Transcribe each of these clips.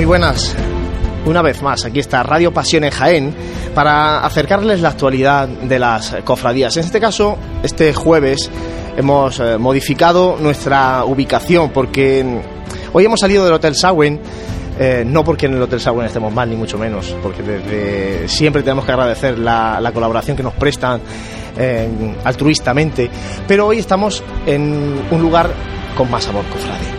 Muy buenas. Una vez más, aquí está Radio Pasión en Jaén para acercarles la actualidad de las cofradías. En este caso, este jueves hemos eh, modificado nuestra ubicación porque hoy hemos salido del Hotel Sawen. eh, no porque en el Hotel Sawen estemos mal, ni mucho menos, porque desde siempre tenemos que agradecer la, la colaboración que nos prestan eh, altruistamente, pero hoy estamos en un lugar con más sabor cofrade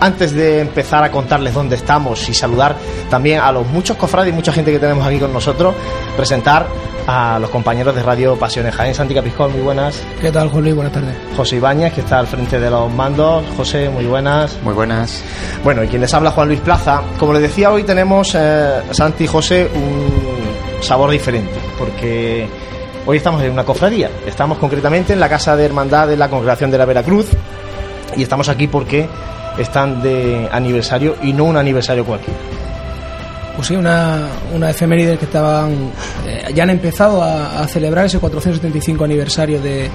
antes de empezar a contarles dónde estamos y saludar también a los muchos cofrades y mucha gente que tenemos aquí con nosotros, presentar a los compañeros de Radio Pasiones Jaén, Santi Capiscón, muy buenas. ¿Qué tal, Juan Luis? Buenas tardes. José Ibáñez, que está al frente de los mandos. José, muy buenas. Muy buenas. Bueno, y quien les habla, Juan Luis Plaza. Como les decía, hoy tenemos, eh, Santi y José, un sabor diferente, porque hoy estamos en una cofradía. Estamos concretamente en la Casa de Hermandad de la Congregación de la Veracruz, y estamos aquí porque están de aniversario y no un aniversario cualquiera. Pues sí, una, una efeméride que estaban. eh, ya han empezado a, celebrar ese 475 aniversario de,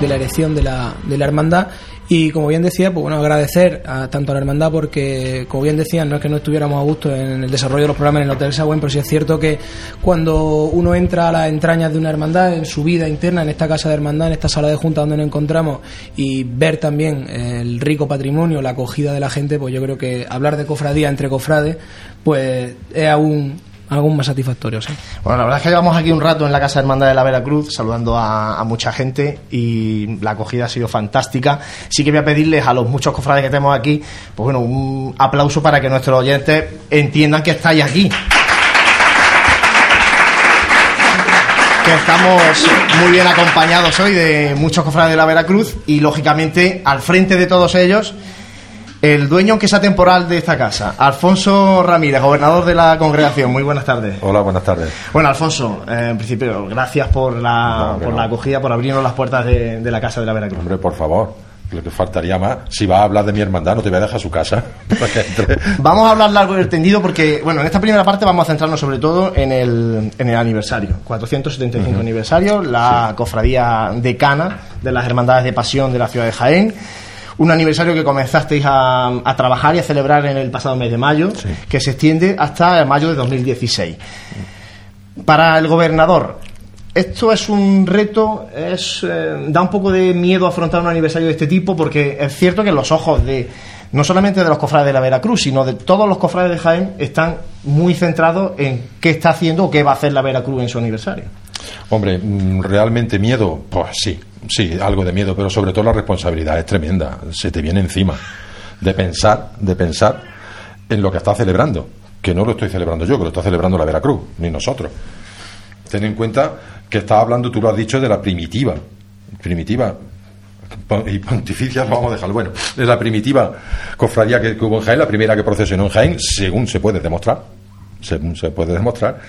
de la erección de la, de la hermandad. Y como bien decía, pues bueno, agradecer a, tanto a la hermandad porque, como bien decían, no es que no estuviéramos a gusto en el desarrollo de los programas en el Hotel Sagüen, pero sí es cierto que cuando uno entra a las entrañas de una hermandad, en su vida interna, en esta casa de hermandad, en esta sala de junta donde nos encontramos, y ver también el rico patrimonio, la acogida de la gente, pues yo creo que hablar de cofradía entre cofrades, pues es aún, aún más satisfactorio. ¿sí? Bueno, la verdad es que llevamos aquí un rato en la Casa Hermandad de la Veracruz saludando a, a mucha gente y la acogida ha sido fantástica. Sí que voy a pedirles a los muchos cofrades que tenemos aquí, pues bueno, un aplauso para que nuestros oyentes entiendan que estáis aquí. que estamos muy bien acompañados hoy de muchos cofrades de la Veracruz y lógicamente al frente de todos ellos el dueño aunque sea temporal de esta casa, Alfonso Ramírez, gobernador de la congregación. Muy buenas tardes. Hola, buenas tardes. Bueno, Alfonso, eh, en principio, gracias por la, No, por la acogida, por abrirnos las puertas de, de la casa de la Veracruz. Hombre, por favor, lo que faltaría más. Si vas a hablar de mi hermandad, no te voy a dejar su casa. Vamos a hablar largo y tendido porque, bueno, en esta primera parte vamos a centrarnos sobre todo en el, en el aniversario, 475 aniversario, la cofradía decana de las Hermandades de Pasión de la ciudad de Jaén. Un aniversario que comenzasteis a, a trabajar y a celebrar en el pasado mes de mayo, Sí. que se extiende hasta mayo de 2016. Para el gobernador, esto es un reto, es, eh, da un poco de miedo afrontar un aniversario de este tipo porque es cierto que los ojos de no solamente de los cofrades de la Veracruz, sino de todos los cofrades de Jaén están muy centrados en qué está haciendo o qué va a hacer la Veracruz en su aniversario. Hombre, mm, realmente miedo, pues sí, sí, algo de miedo, pero sobre todo la responsabilidad es tremenda. Se te viene encima de pensar, de pensar en lo que está celebrando, que no lo estoy celebrando yo, que lo está celebrando la Veracruz, ni nosotros. Ten en cuenta que estás hablando, tú lo has dicho, de la primitiva. Primitiva. Y pontificia, vamos a dejar. Bueno, de la primitiva cofradía que, que hubo en Jaén, la primera que procesionó en Jaén, según se puede demostrar. Según se puede demostrar.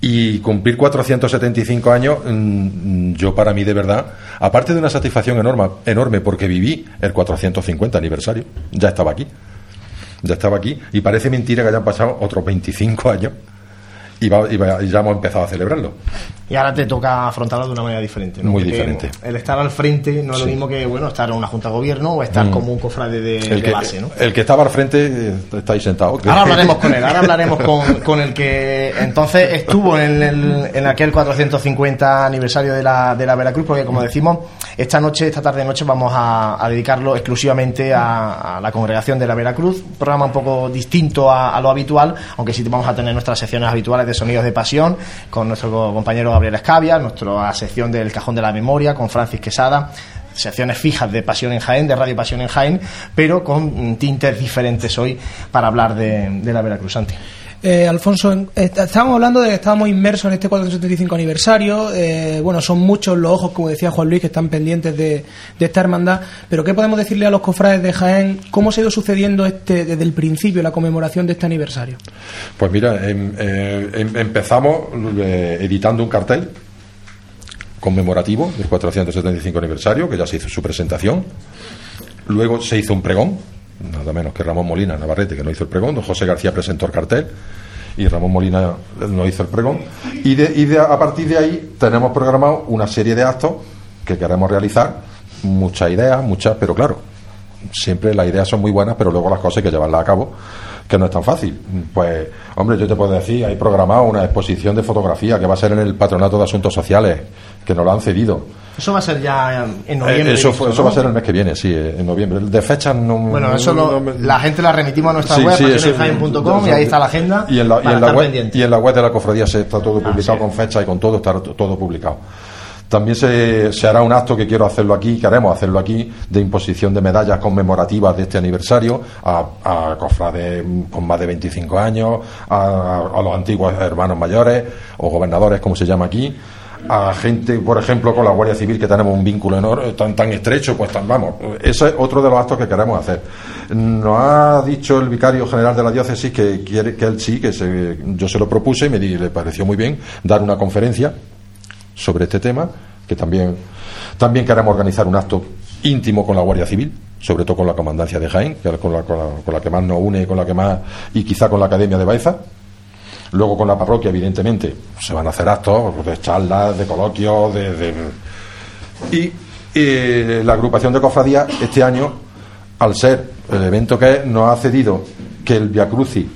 Y cumplir 475 años, mm, yo para mí de verdad, aparte de una satisfacción enorme, enorme porque viví el 450 aniversario, ya estaba aquí. Ya estaba aquí. Y parece mentira que hayan pasado otros 25 años y, va- y va- y ya hemos empezado a celebrarlo. Y ahora te toca afrontarlo de una manera diferente. ¿no? Muy Porque diferente. El estar al frente no es lo mismo que bueno estar en una junta de gobierno o estar Mm. como un cofrade de, el, de que, base. ¿no? el que estaba al frente eh, está ahí sentado. Ahora hablaremos con él, ahora hablaremos con, con el que entonces estuvo en, el, en aquel 450 aniversario de la, de la Veracruz, porque como decimos, esta noche, esta tarde noche vamos a, dedicarlo exclusivamente a, la congregación de la Veracruz, un programa un poco distinto a, lo habitual, aunque sí vamos a tener nuestras secciones habituales de sonidos de pasión, con nuestro compañero Gabriel Escavia, nuestra sección del Cajón de la Memoria, con Francis Quesada, secciones fijas de Pasión en Jaén, de Radio Pasión en Jaén, pero con tintes diferentes hoy para hablar de, de la Veracruz. Eh, Alfonso, est- estábamos hablando de que estábamos inmersos en este 475 aniversario. eh, bueno, son muchos los ojos, como decía Juan Luis, que están pendientes de, esta hermandad. Pero ¿qué podemos decirle a los cofrades de Jaén? ¿Cómo se ha ido sucediendo este, desde el principio la conmemoración de este aniversario? Pues mira, em- eh, em- empezamos eh, editando un cartel conmemorativo del 475 aniversario, que ya se hizo su presentación. Luego se hizo un pregón, nada menos que Ramón Molina Navarrete, que no hizo el pregón, José García presentó el cartel y Ramón Molina no hizo el pregón. Y, de, y de- a partir de ahí tenemos programado una serie de actos que queremos realizar, muchas ideas, muchas, pero claro, siempre las ideas son muy buenas, pero luego las cosas hay que llevarlas a cabo, que no es tan fácil. Pues, hombre, yo te puedo decir, hay programado una exposición de fotografía que va a ser en el Patronato de Asuntos Sociales, que nos lo han cedido. Eso va a ser ya en noviembre. Eh, eso, eso va a ser el mes que viene, sí, eh, en noviembre. De fecha no. Bueno, eso la gente la remitimos a nuestra web, sí, y ahí está la agenda. Y en la, y en la web, y en la web de la cofradía se está todo ah, publicado con fecha y con todo, está todo publicado. También se, se, hará un acto que quiero hacerlo aquí, queremos hacerlo aquí, de imposición de medallas conmemorativas de este aniversario a, cofrades con más de 25 años, a, los antiguos hermanos mayores o gobernadores, como se llama aquí, a gente, por ejemplo, con la Guardia Civil, que tenemos un vínculo enorme, tan, tan estrecho, pues tan, vamos, ese es otro de los actos que queremos hacer. Nos ha dicho el vicario general de la diócesis que quiere que él sí, que se, yo se lo propuse y me le pareció muy bien dar una conferencia sobre este tema, que también, también queremos organizar un acto íntimo con la Guardia Civil, sobre todo con la comandancia de Jaén, que con la, con la, que más nos une, con la que más, y quizá con la Academia de Baeza. Luego con la parroquia, evidentemente, se van a hacer actos de charlas, de coloquios, de, Y la agrupación de cofradías este año, al ser el evento que es, nos ha cedido que el Via Cruci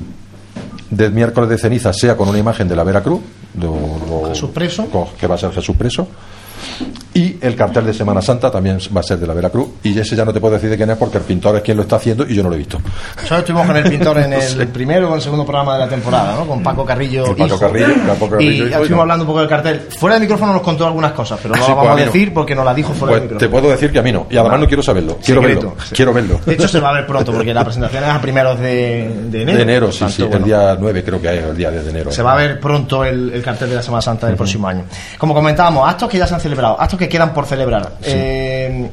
del miércoles de ceniza sea con una imagen de la Veracruz, de, Jesús preso. que va a ser Jesús preso y el cartel de Semana Santa también va a ser de la Veracruz. Y ese ya no te puedo decir de quién es porque el pintor es quien lo está haciendo y yo no lo he visto. Nosotros estuvimos con el pintor en el primero o el segundo programa de la temporada, ¿no? Con Paco Carrillo. Paco, Carrillo, y estuvimos hablando un poco del cartel. Fuera del micrófono nos contó algunas cosas, pero no lo vamos a decir porque nos la dijo fuera del pues micrófono. Te puedo decir que a mí no. Y además no quiero saberlo. Quiero verlo. Quiero verlo. De hecho, se va a ver pronto porque la presentación es a primeros de, enero. De enero, sí, sí. El día 9 creo que es el día de enero. Se va a ver pronto el, cartel de la Semana Santa del próximo año. Como comentábamos, actos que ya se han celebrado, actos que quedan por celebrar. Eh,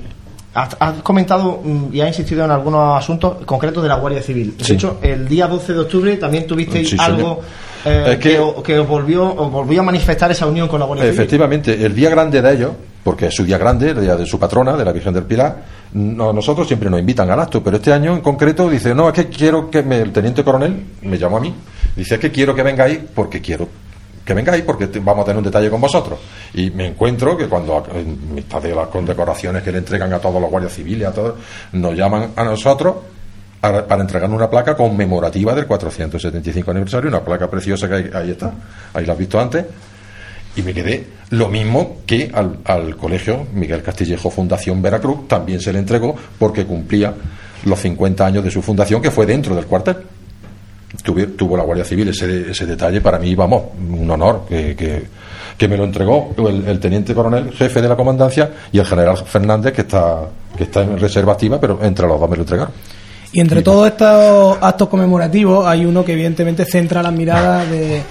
has, comentado mm, y has insistido en algunos asuntos concretos de la Guardia Civil. De hecho, el día 12 de octubre también tuvisteis algo eh, que, os volvió, volvió a manifestar esa unión con la Guardia Civil. Efectivamente, el día grande de ellos, porque es su día grande, el día de su patrona, de la Virgen del Pilar, nosotros siempre nos invitan al acto, pero este año en concreto dice, no, es que quiero que el teniente coronel me llamó a mí, dice, es que quiero que vengáis porque quiero que vengáis porque vamos a tener un detalle con vosotros. Y me encuentro que cuando, en mitad de las condecoraciones que le entregan a todos los guardias civiles, a todos, nos llaman a nosotros para entregar una placa conmemorativa del 475 aniversario, una placa preciosa que ahí, está, ahí la has visto antes, y me quedé lo mismo que al, al, colegio Miguel Castillejo Fundación Veracruz, también se le entregó porque cumplía los 50 años de su fundación, que fue dentro del cuartel tuvo la Guardia Civil ese, ese detalle, para mí, vamos, un honor que, que, me lo entregó el, teniente coronel, jefe de la comandancia, y el general Fernández, que está, que está en reserva activa, pero entre los dos me lo entregaron. Y entre todos estos actos conmemorativos hay uno que evidentemente centra las miradas de,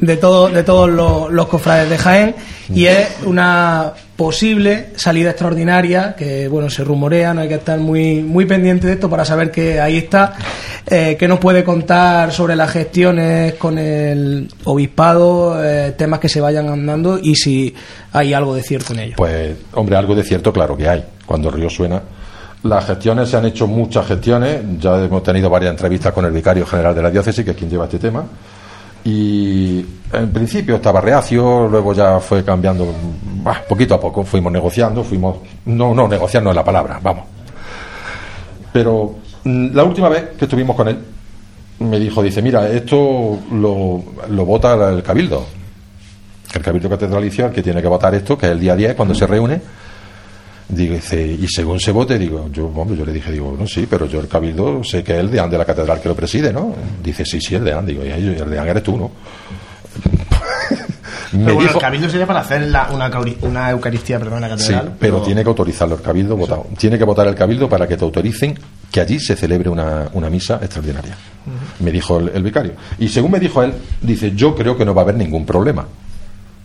de, todo, de todos los, los, cofrades de Jaén y es una posible salida extraordinaria que bueno se rumorea, no hay que estar muy, muy pendiente de esto para saber que ahí está, eh, que nos puede contar sobre las gestiones con el obispado, eh, temas que se vayan andando y si hay algo de cierto en ello. Pues hombre, algo de cierto claro que hay. Cuando el río suena las gestiones, se han hecho muchas gestiones, ya hemos tenido varias entrevistas con el vicario general de la diócesis, que es quien lleva este tema, y en principio estaba reacio, luego ya fue cambiando, poquito a poco, fuimos negociando, fuimos, no, no, negociando es la palabra, vamos. Pero mm, la última vez que estuvimos con él, me dijo, dice, mira, esto lo, lo vota el cabildo, el cabildo catedralicio, el que tiene que votar esto, que es el día 10, cuando se reúne, Dice, y según se vote, digo, yo, yo le dije, digo, no, sí, pero yo el cabildo sé que es el deán de la catedral que lo preside, ¿no? Dice, sí, sí, el deán, digo, y el deán eres tú, ¿no? pero bueno, el cabildo sería para hacer una, una, Eucaristía perdón, en la catedral. Sí, pero, tiene que autorizarlo el cabildo votado. Tiene que votar el cabildo para que te autoricen que allí se celebre una, una misa extraordinaria. Me dijo el, vicario. Y según me dijo él, dice, yo creo que no va a haber ningún problema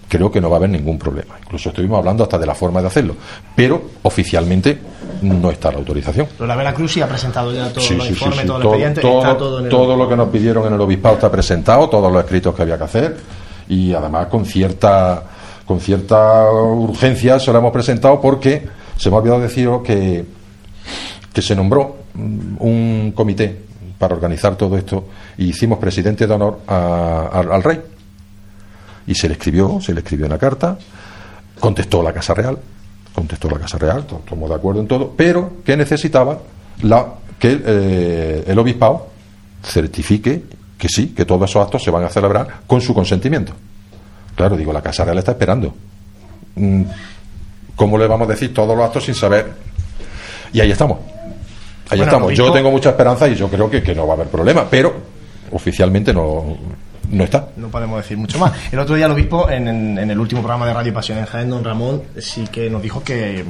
creo que no va a haber ningún problema. Incluso estuvimos hablando hasta de la forma de hacerlo, pero oficialmente no está la autorización. Pero la Veracruz sí ha presentado ya todo los informes, todo, todo, el todo, todo, lo que nos pidieron en el obispado está presentado, todos los escritos que había que hacer. Y además con cierta con cierta urgencia se lo hemos presentado porque se me ha olvidado decir que que se nombró un comité para organizar todo esto y hicimos presidente de honor al rey y se le escribió, se le escribió una carta, contestó la Casa Real, contestó la Casa Real, estamos de acuerdo en todo, pero que necesitaba la, que eh, el obispado certifique que sí, que todos esos actos se van a celebrar con su consentimiento. Claro, digo, la Casa Real está esperando. Mm, ¿Cómo le vamos a decir todos los actos sin saber? Y ahí estamos. Ahí Bueno, estamos. Yo tengo mucha esperanza y yo creo que, que no va a haber problema, pero oficialmente no, no está. No podemos decir mucho más. El otro día el obispo, en, en- en el último programa de Radio Pasión en Jaén, don Ramón, sí que nos dijo que,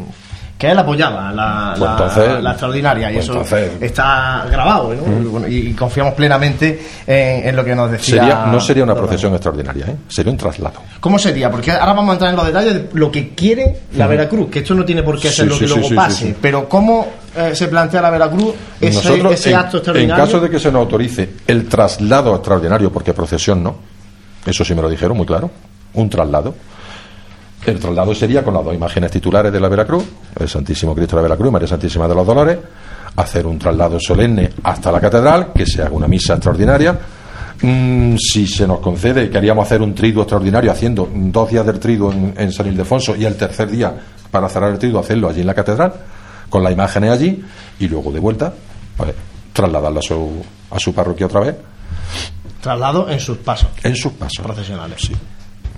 que él apoyaba la, Pues la- entonces- la extraordinaria y pues eso entonces- está grabado ¿no? y, bueno, y confiamos plenamente en, en lo que nos decía. Sería, no sería una procesión extraordinaria, ¿eh? sería un traslado. ¿Cómo sería? Porque ahora vamos a entrar en los detalles de lo que quiere la Veracruz, que esto no tiene por qué Sí, ser lo que sí, luego sí, pase, pero ¿cómo eh, se plantea la Veracruz ese, Nosotros, ese en, acto en extraordinario? caso de que se nos autorice el traslado extraordinario, porque procesión no, eso sí me lo dijeron muy claro, un traslado. El traslado sería con las dos imágenes titulares de la Veracruz, el Santísimo Cristo de la Veracruz y María Santísima de los Dolores, hacer un traslado solemne hasta la catedral, que se haga una misa extraordinaria. Mm, si se nos concede, queríamos hacer un triduo extraordinario, haciendo dos días del triduo en, en San Ildefonso y el tercer día, para cerrar el triduo, hacerlo allí en la catedral, con las imágenes allí, y luego de vuelta, pues trasladarlo a su, a su parroquia otra vez, Traslado en sus pasos en sus pasos. profesionales. Sí,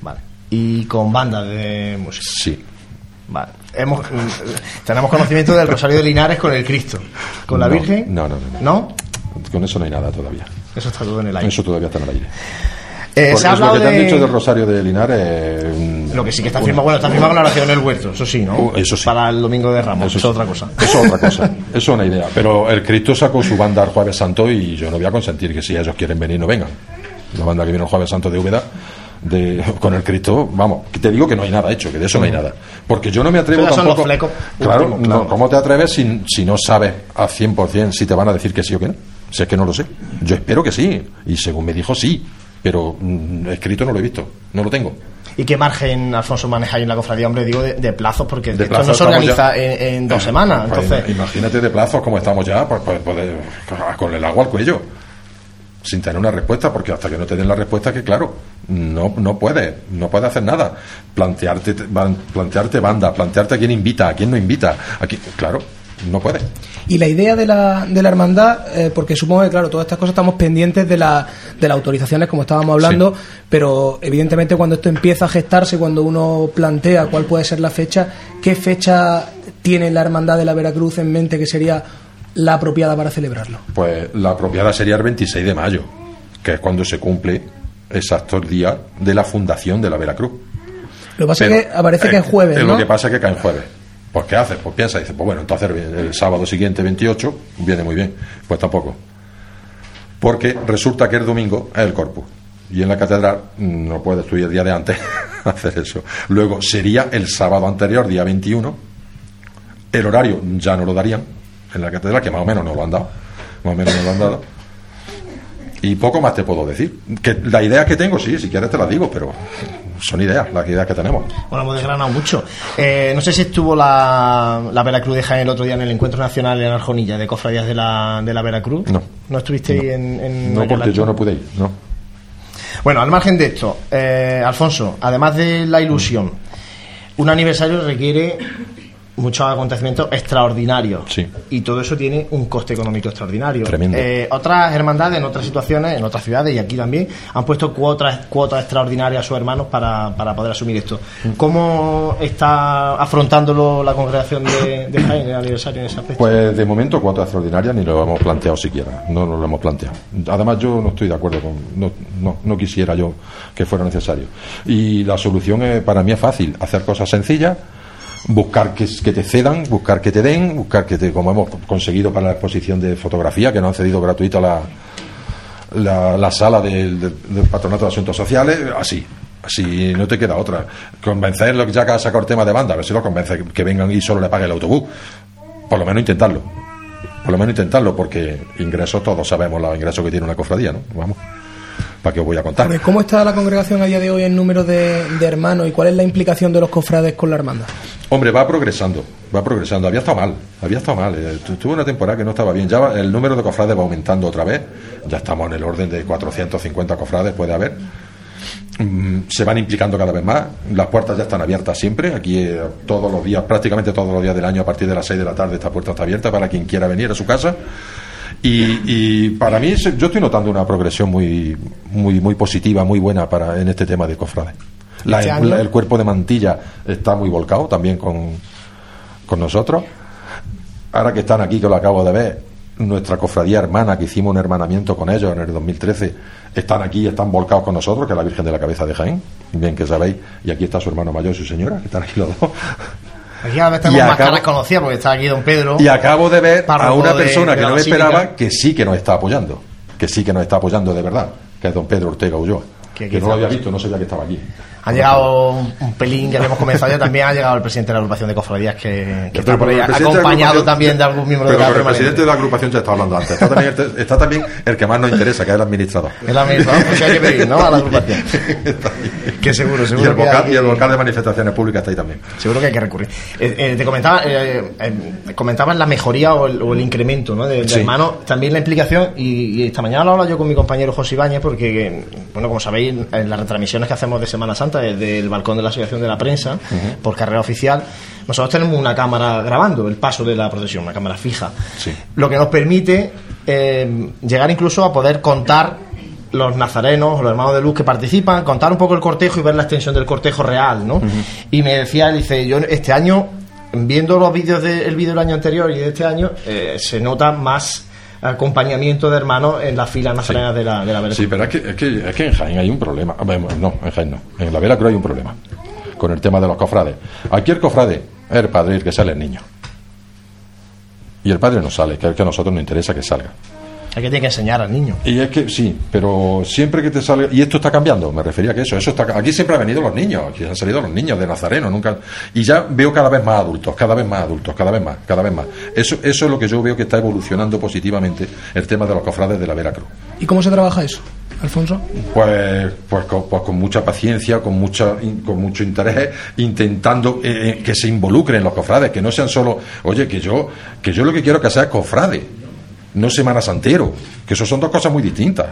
Vale. Y con bandas de música. sí. Vale. Hemos, tenemos conocimiento del Rosario de Linares con el Cristo. ¿Con la No, Virgen? no, no, no, no. ¿No? Con eso no hay nada todavía. Eso está todo en el aire. Eso todavía está en el aire. Eh, se ha lo que te han de... dicho del Rosario de Linares. mm, Lo que sí que está firmado, bueno, está firmado con la oración en el huerto, eso sí, ¿no? Uh, eso sí. Para el domingo de Ramos, eso, es otra cosa. Eso es otra cosa. Eso es una idea. Pero el Cristo sacó su banda el Jueves Santo y yo no voy a consentir que si ellos quieren venir, no vengan. La banda que vino el Jueves Santo de Úbeda, de, con el Cristo, vamos, que te digo que no hay nada hecho, que de eso no hay nada. Porque yo no me atrevo tampoco. flecos claro, últimos, claro. no, ¿cómo te atreves si, si no sabes al 100% si te van a decir que sí o que no? Si es que no lo sé. Yo espero que sí. Y según me dijo, sí. Pero mm, escrito no lo he visto. No lo tengo. ¿Y qué margen, Alfonso, manejáis en la cofradía? Hombre, digo de, de plazos, porque De esto no se organiza en, en dos Eh, semanas. pues, Entonces, imagínate de plazos como estamos ya, pues, pues, pues, eh, con el agua al cuello, sin tener una respuesta, porque hasta que no te den la respuesta, que claro, no, no puedes, no puedes hacer nada. Plantearte, plantearte banda, plantearte a quién invita, a quién no invita, a quién- claro, no puedes. Y la idea de la, de la hermandad, eh, porque supongo que, claro, todas estas cosas estamos pendientes de, la, de las autorizaciones, como estábamos hablando, pero evidentemente cuando esto empieza a gestarse, cuando uno plantea cuál puede ser la fecha, ¿qué fecha tiene la hermandad de la Veracruz en mente que sería la apropiada para celebrarlo? Pues la apropiada sería el 26 de mayo, que es cuando se cumple exacto el día de la fundación de la Veracruz. Lo que pasa Pero, es que aparece eh, que es jueves, eh, ¿no? Lo que pasa es que cae en jueves. Pues ¿qué haces? Pues piensa y dices, pues bueno, entonces el sábado siguiente, 28, viene muy bien. Pues tampoco. Porque resulta que el domingo es el corpus. Y en la catedral mm, no puedes tú ir el día de antes hacer eso. Luego sería el sábado anterior, día 21. El horario ya no lo darían en la catedral, que más o menos no lo han dado. Más o menos no lo han dado. Y poco más te puedo decir. Que la idea que tengo, sí, si quieres te la digo, pero son ideas, las ideas que tenemos. Bueno, hemos desgranado mucho. Eh, no sé si estuvo la, la Veracruz de Jaén el otro día en el Encuentro Nacional en Arjonilla de Cofradías de la, de la Veracruz. No. ¿No estuvisteis en, en No, porque yo no pude ir, no. Bueno, al margen de esto, eh, Alfonso, además de la ilusión, un aniversario requiere muchos acontecimientos extraordinarios. Sí. Y todo eso tiene un coste económico extraordinario. Tremendo. Eh, otras hermandades, en otras situaciones, en otras ciudades y aquí también, han puesto cuotas, cuotas extraordinarias a sus hermanos para, para poder asumir esto. ¿Cómo está afrontándolo la congregación de, de Jaén el aniversario en ese aspecto? Pues de momento cuota extraordinaria ni lo hemos planteado siquiera, no nos lo hemos planteado. Además yo no estoy de acuerdo con, no, no, no quisiera yo que fuera necesario. Y la solución es, para mí es fácil, hacer cosas sencillas, buscar que, que te cedan, buscar que te den, buscar que te, como hemos conseguido para la exposición de fotografía, que nos han cedido gratuito la, la, la sala del Patronato de Asuntos Sociales, así. Así no te queda otra. Convencerlo, ya que ha sacado el tema de banda, a ver si lo convence que vengan y solo le pague el autobús. Por lo menos intentarlo. Por lo menos intentarlo, porque ingresos todos sabemos los ingresos que tiene una cofradía, ¿no? Vamos. ¿Para qué os voy a contar? Porque ¿Cómo está la congregación a día de hoy en número de, de hermanos y cuál es la implicación de los cofrades con la hermandad? Hombre, va progresando, va progresando. Había estado mal, había estado mal. Eh, tu- Tuvo una temporada que no estaba bien. Ya va- el número de cofrades va aumentando otra vez. Ya estamos en el orden de 450 cofrades, puede haber. mm, se van implicando cada vez más. Las puertas ya están abiertas siempre. Aquí eh, todos los días, prácticamente todos los días del año, a partir de las 6 de la tarde, esta puerta está abierta para quien quiera venir a su casa. Y, y para mí, yo estoy notando una progresión muy, muy, muy positiva, muy buena para en este tema de cofrades. La- Este la- el cuerpo de mantilla está muy volcado también con, con nosotros. Ahora que están aquí, que lo acabo de ver, nuestra cofradía hermana, que hicimos un hermanamiento con ellos en el 2013, están aquí, están volcados con nosotros, que es la Virgen de la Cabeza de Jaén, bien que sabéis, y aquí está su hermano mayor y su señora, que están aquí los dos. Aquí más acabo- caras conocidas porque está aquí don Pedro. Y acabo de ver a una de- persona de que no me esperaba que sí que nos está apoyando, que sí que nos está apoyando de verdad, que es don Pedro Ortega Ulloa, Que que, no lo había visto, no sabía que estaba aquí. Ha llegado un, pelín que habíamos comenzado ya. También ha llegado el presidente de la agrupación de cofradías que, que está por ahí, Pero el de acompañado también de algún miembro de pero la el permanente. presidente de la agrupación ya está hablando antes. Está también, el, está también el que más nos interesa, que es el administrador. La misma, pues hay que pedir, ¿no? A la agrupación. Que seguro, Y seguro el, que vocal, hay- y el vocal de manifestaciones públicas está ahí también. Seguro que hay que recurrir. Eh, eh, te comentaba, eh, comentabas la mejoría o el, o el incremento ¿no? de, de Sí. también la implicación, y, y esta mañana lo hablaba yo con mi compañero José Ibáñez, porque, bueno, como sabéis, en las retransmisiones que hacemos de Semana Santa desde el balcón de la Asociación de la Prensa, por carrera oficial, nosotros tenemos una cámara grabando el paso de la procesión, una cámara fija. Sí. Lo que nos permite eh, llegar incluso a poder contar los nazarenos, los hermanos de luz que participan, contar un poco el cortejo y ver la extensión del cortejo real, ¿no? Y me decía, dice, yo este año, viendo los vídeos del vídeo del año anterior y de este año, eh, se nota más acompañamiento de hermanos en las filas nazarenas de la, de la Veracruz. Sí, pero es que, es, que, es que en Jaén hay un problema. Ah, No, en Jaén no. En la Veracruz hay un problema con el tema de los cofrades. Aquí el cofrade es el padre el que sale el niño. Y el padre no sale, que es el que a nosotros nos interesa que salga. Hay que tiene que enseñar al niño. Y es que sí, pero siempre que te sale. Y esto está cambiando, me refería a que eso. eso está, aquí siempre han venido los niños, aquí han salido los niños de Nazareno, nunca. Y ya veo cada vez más adultos, cada vez más adultos, cada vez más, cada vez más. Eso, eso es lo que yo veo que está evolucionando positivamente el tema de los cofrades de la Veracruz. ¿Y cómo se trabaja eso, Alfonso? Pues, pues, con, pues con mucha paciencia, con mucha, con mucho interés, intentando eh, eh, que se involucren los cofrades, que no sean solo, oye, que yo, que yo lo que quiero que sea cofrade, no semana santero, que eso son dos cosas muy distintas.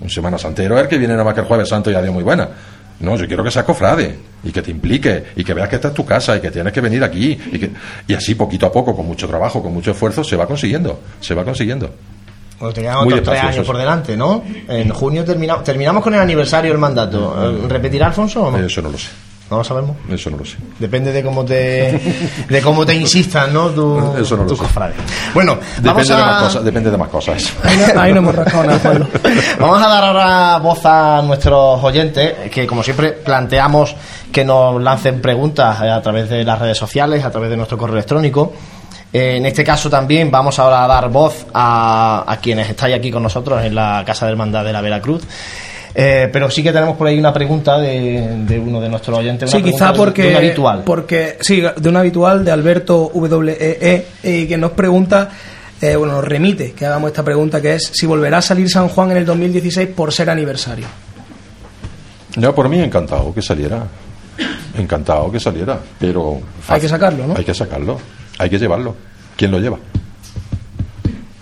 Un semana santero es el que viene nada más que el jueves santo y a Dios muy buena. No, yo quiero que seas cofrade y que te implique y que veas que esta es tu casa y que tienes que venir aquí y que y así poquito a poco, con mucho trabajo, con mucho esfuerzo, se va consiguiendo, se va consiguiendo. Bueno, te quedan Muy otros tres años por delante, ¿no? En junio terminamos, terminamos con el aniversario del mandato. Eh, ¿Repetirá Alfonso o no? Eso no lo sé, No lo sabemos. eso no lo sé. Depende de cómo te de cómo te insistan, ¿no? Tu, Eso no lo tus sé. cofrades. Bueno, vamos Depende de más a, cosas, depende de más cosas. Ahí no, ahí no hemos rascado nada, Juanlo. vamos a dar ahora voz a nuestros oyentes, que como siempre planteamos que nos lancen preguntas a través de las redes sociales, a través de nuestro correo electrónico. Eh, En este caso también vamos ahora a dar voz a, a quienes estáis aquí con nosotros en la Casa del Hermandad de la Veracruz. Eh, pero sí que tenemos por ahí una pregunta de, de uno de nuestros oyentes. Sí, quizá de- porque. de un habitual. Porque, sí, de un habitual de Alberto WEE, eh, que nos pregunta, eh, bueno, nos remite que hagamos esta pregunta que es si volverá a salir San Juan en el 2016 por ser aniversario. Yo por mí encantado que saliera. Encantado que saliera. Pero. Hay que sacarlo, ¿no? Hay que sacarlo. Hay que llevarlo. ¿Quién lo lleva?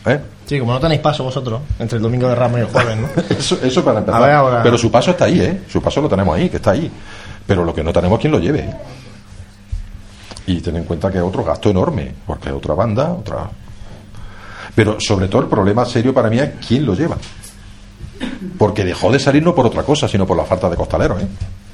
¿Eh? Sí, como no tenéis paso vosotros, entre el domingo de Ramos y el jueves, ¿no? Eso, eso para empezar. A ver, ahora- Pero su paso está ahí, ¿eh? Su paso lo tenemos ahí, que está ahí. Pero lo que no tenemos es quién lo lleve. Y ten en cuenta que es otro gasto enorme, porque es otra banda, otra. Pero sobre todo el problema serio para mí es quién lo lleva. Porque dejó de salir no por otra cosa, sino por la falta de costaleros, ¿eh?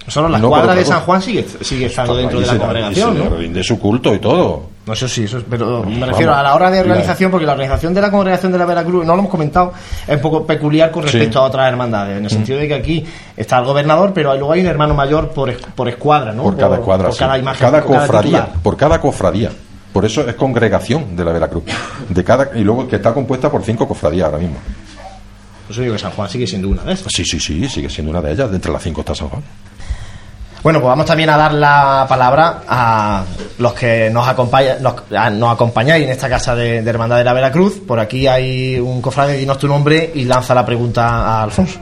Solo la No cuadra de San. Juan sigue, sigue estando dentro de la congregación, ¿no? rinde su culto y todo. No, eso sí, eso es- pero me Vamos, refiero a la hora de organización, porque la organización de la congregación de la Veracruz, no lo hemos comentado, es un poco peculiar con respecto Sí. a otras hermandades, en el sentido de que aquí está el gobernador, pero luego hay un hermano mayor por, por escuadra, ¿no? Por cada cuadra, por sí. cada imagen, cada por cada cofradía, titular. por cada cofradía. Por eso es congregación de la Veracruz. De cada, y luego que está compuesta por cinco cofradías ahora mismo. Por eso digo que San Juan sigue siendo una de esas. Sí, sí, sí, sigue siendo una de ellas. De entre las cinco está San Juan. Bueno, pues vamos también a dar la palabra a los que nos, acompaña, nos, a- nos acompañáis en esta casa de, de Hermandad de la Veracruz. Por aquí hay un cofrade, dinos tu nombre y lanza la pregunta a Alfonso.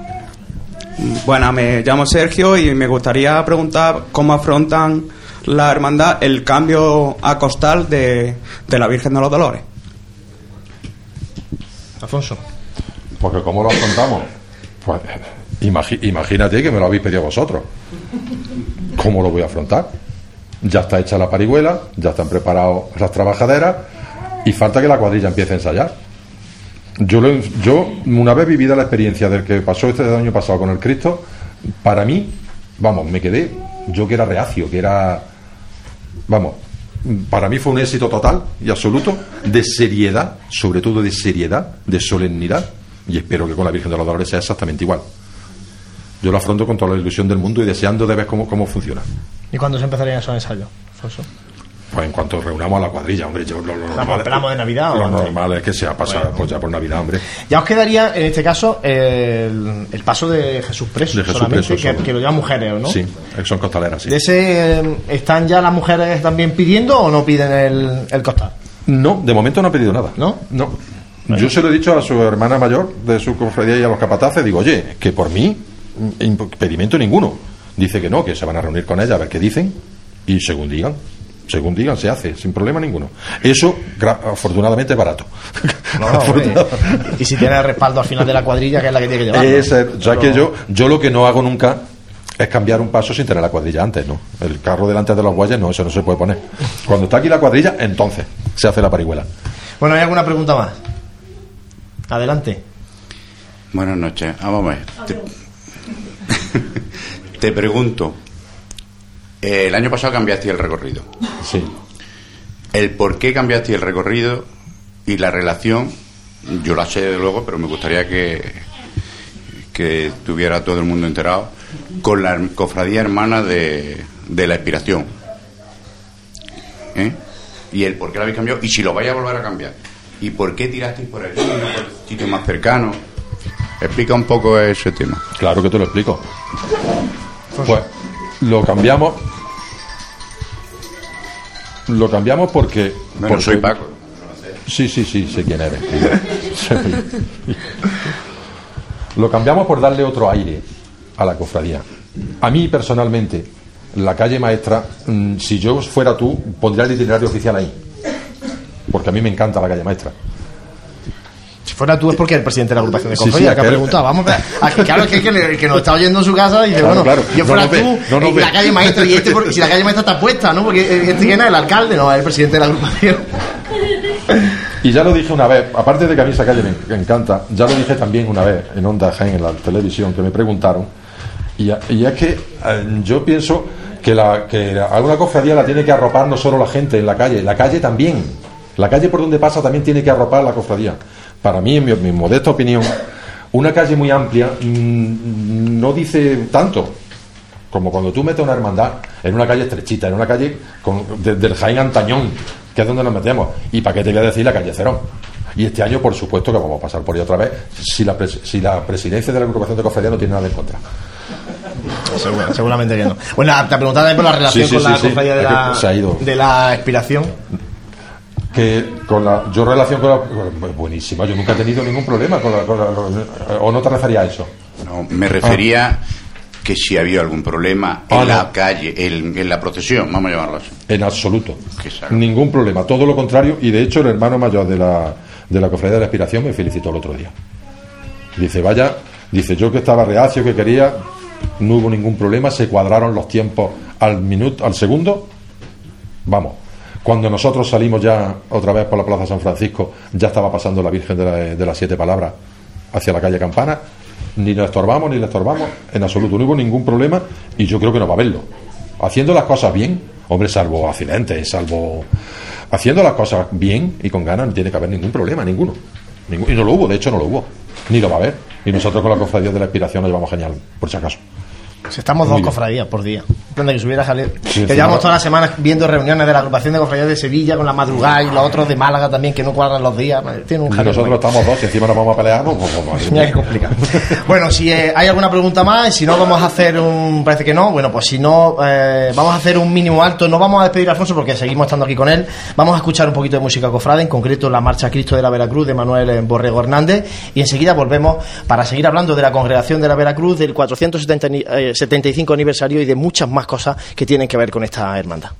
Bueno, me llamo Sergio y me gustaría preguntar cómo afrontan la hermandad el cambio a costal de, de la Virgen de los Dolores. Alfonso. Porque ¿cómo lo afrontamos? Pues Imagi- imagínate que me lo habéis pedido vosotros. ¿Cómo lo voy a afrontar? Ya está hecha la parihuela, ya están preparados las trabajaderas y falta que la cuadrilla empiece a ensayar. Yo, lo- yo una vez vivida la experiencia del que pasó este año pasado con el Cristo, para mí, vamos, me quedé, yo que era reacio, que era, vamos, para mí fue un éxito total y absoluto, de seriedad, sobre todo de seriedad, de solemnidad, y espero que con la Virgen de los Dolores sea exactamente igual. Yo lo afronto con toda la ilusión del mundo y deseando de ver cómo, cómo funciona. ¿Y cuándo se empezarían esos ensayos, Alfonso? Pues en cuanto reunamos a la cuadrilla, hombre, yo lo, lo normal, esperamos de Navidad, ¿o Lo normal es que sea pasar pues ya por Navidad, hombre. Ya os quedaría, en este caso, el, el paso de Jesús preso, De Jesús solamente, preso, que, que lo llaman mujeres, ¿no? Sí, son costaleras, sí. ¿De ese eh, están ya las mujeres también pidiendo o no piden el, el costal? No, de momento no ha pedido nada. ¿No? No. Yo se lo he dicho a su hermana mayor de su cofradía y a los capataces, digo, oye, que por mí, impedimento ninguno. Dice que no, que se van a reunir con ella a ver qué dicen y según digan, según digan se hace, sin problema ninguno. Eso, gra- afortunadamente, es barato. No, no, hombre. y si tiene el respaldo al final de la cuadrilla, que es la que tiene que llevar. Es, ya que yo, yo lo que no hago nunca es cambiar un paso sin tener la cuadrilla antes, ¿no? El carro delante de los bueyes, no, eso no se puede poner. Cuando está aquí la cuadrilla, entonces se hace la parihuela. Bueno, ¿hay alguna pregunta más? Adelante. Buenas noches. Vamos a ver. Te, pregunto. eh, el año pasado cambiaste el recorrido. Sí. El por qué cambiaste el recorrido y la relación, yo la sé de luego, pero me gustaría que, que tuviera todo el mundo enterado, con la cofradía hermana de, de la expiración. ¿Eh? Y el por qué la habéis cambiado y si lo vais a volver a cambiar. ¿Y por qué tirasteis por no por el sitio más cercano? Explica un poco ese tema. Claro que te lo explico. Pues lo cambiamos. Lo cambiamos porque. Bueno, porque- soy Paco. Sí, sí, sí, sé quién eres. Lo cambiamos por darle otro aire a la cofradía. A mí personalmente, la calle maestra, mm, si yo fuera tú, pondría el itinerario oficial ahí. Porque a mí me encanta la calle maestra. Si fuera tú es porque el presidente de la agrupación de Sí, cofradía sí, que ha preguntado. Vamos a. Aquí, claro, es que, que, que nos está oyendo en su casa y dice, Claro, bueno, claro. yo No fuera tú, no en la calle maestra, y este, por- si la calle maestra está puesta, ¿no? Porque este quién es el alcalde, no, es el presidente de la agrupación. Y ya lo dije una vez, aparte de que a mí esa calle me encanta, ya lo dije también una vez en Onda Jaén, en la televisión, que me preguntaron. Y, y es que eh, yo pienso que, la, que alguna cofradía la tiene que arropar no solo la gente en la calle, la calle también. La calle por donde pasa también tiene que arropar la cofradía. Para mí, en mi, mi modesta opinión, una calle muy amplia mm, no dice tanto. Como cuando tú metes una hermandad en una calle estrechita, en una calle con, de- del Jaén Antañón, que es donde nos metemos. ¿Y para qué te voy a decir la calle Cerón? Y este año, por supuesto, que vamos a pasar por ahí otra vez, si la, pres- si la presidencia de la agrupación de cofradía no tiene nada en contra. Segura- seguramente que no. Bueno, te preguntaba también por la relación Sí, sí, con la sí, cofradía de la, de la expiración. Que con la, yo relación con la. Buenísima, yo nunca he tenido ningún problema con la. con la- ¿O no te refería a eso? No, me refería que si había algún problema en Ah, la no. calle, en, en la procesión, vamos a llamarlo así. En absoluto. Ningún problema, todo lo contrario. Y de hecho, el hermano mayor de la, de la cofradía de la expiración me felicitó el otro día. Dice, vaya, dice yo que estaba reacio, que quería, no hubo ningún problema, se cuadraron los tiempos al minuto, al segundo. Vamos, cuando nosotros salimos ya otra vez por la Plaza San Francisco, ya estaba pasando la Virgen de, la- de las Siete Palabras hacia la calle Campana. Ni nos estorbamos ni le estorbamos, en absoluto, no hubo ningún problema y yo creo que no va a haberlo. Haciendo las cosas bien, hombre, salvo accidentes, salvo. Haciendo las cosas bien y con ganas, no tiene que haber ningún problema, ninguno. Ningún- y no lo hubo, de hecho no lo hubo. Ni lo va a haber. Y nosotros con la cofradía de la inspiración nos llevamos genial, por si acaso. Si estamos dos cofradías por día. Plan de que se hubiera salido. Sí, que llevamos no. toda la semana viendo reuniones de la agrupación de cofradías de Sevilla con la madrugada y los otros de Málaga también que no cuadran los días. Tiene un Y jaleo. nosotros estamos dos y encima nos vamos a pelear, pues, pues, pues, qué complicado. Bueno, si eh, hay alguna pregunta más, si no vamos a hacer un... Parece que no. Bueno, pues si no, eh, vamos a hacer un mínimo alto. No vamos a despedir a Alfonso porque seguimos estando aquí con él. Vamos a escuchar un poquito de música cofrade, en concreto la Marcha Cristo de la Veracruz de Manuel eh, Borrego Hernández. Y enseguida volvemos para seguir hablando de la congregación de la Veracruz, del 475 aniversario y de muchas más cosas que tienen que ver con esta hermandad.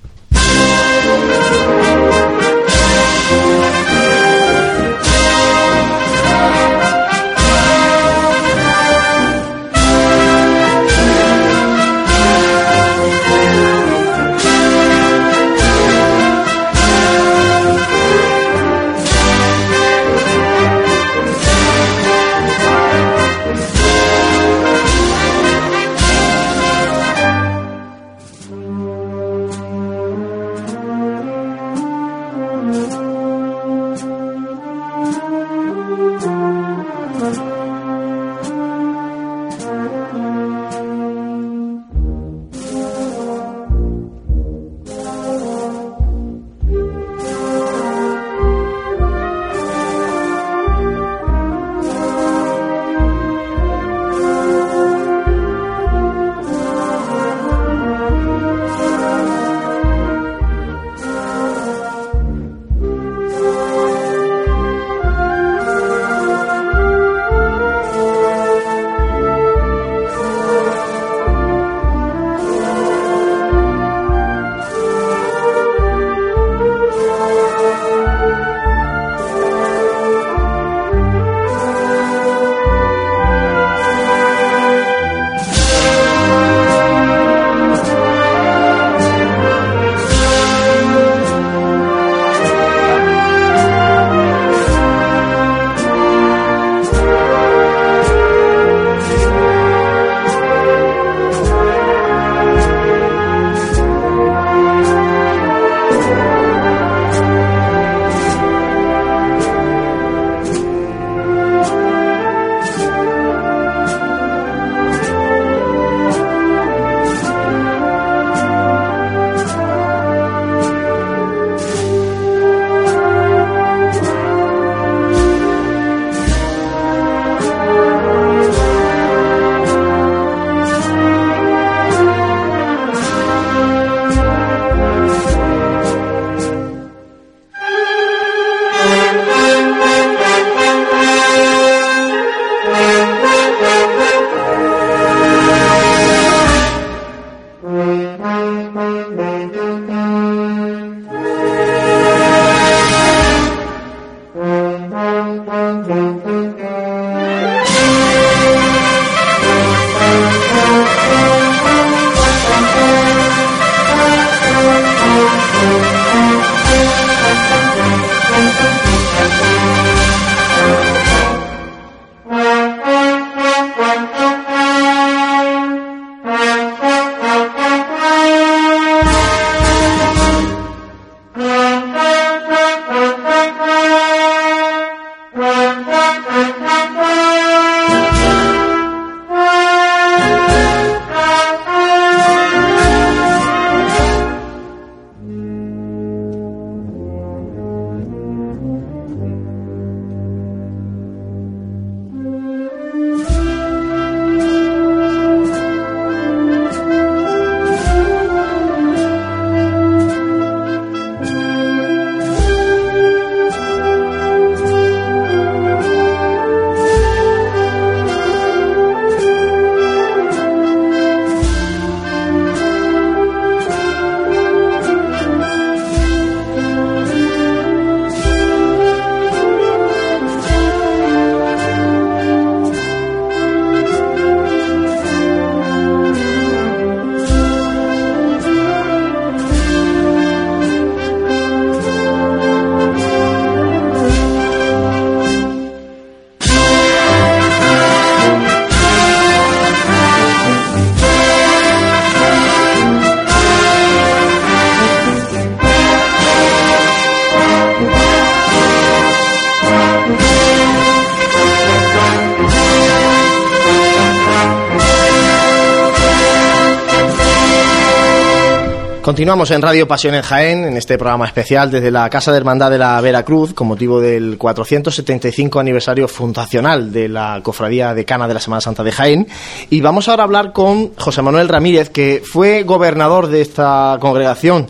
Continuamos en Radio Pasión en Jaén, en este programa especial desde la Casa de Hermandad de la Veracruz, con motivo del 475 aniversario fundacional de la Cofradía de Cana de la Semana Santa de Jaén. Y vamos ahora a hablar con José Manuel Ramírez, que fue gobernador de esta congregación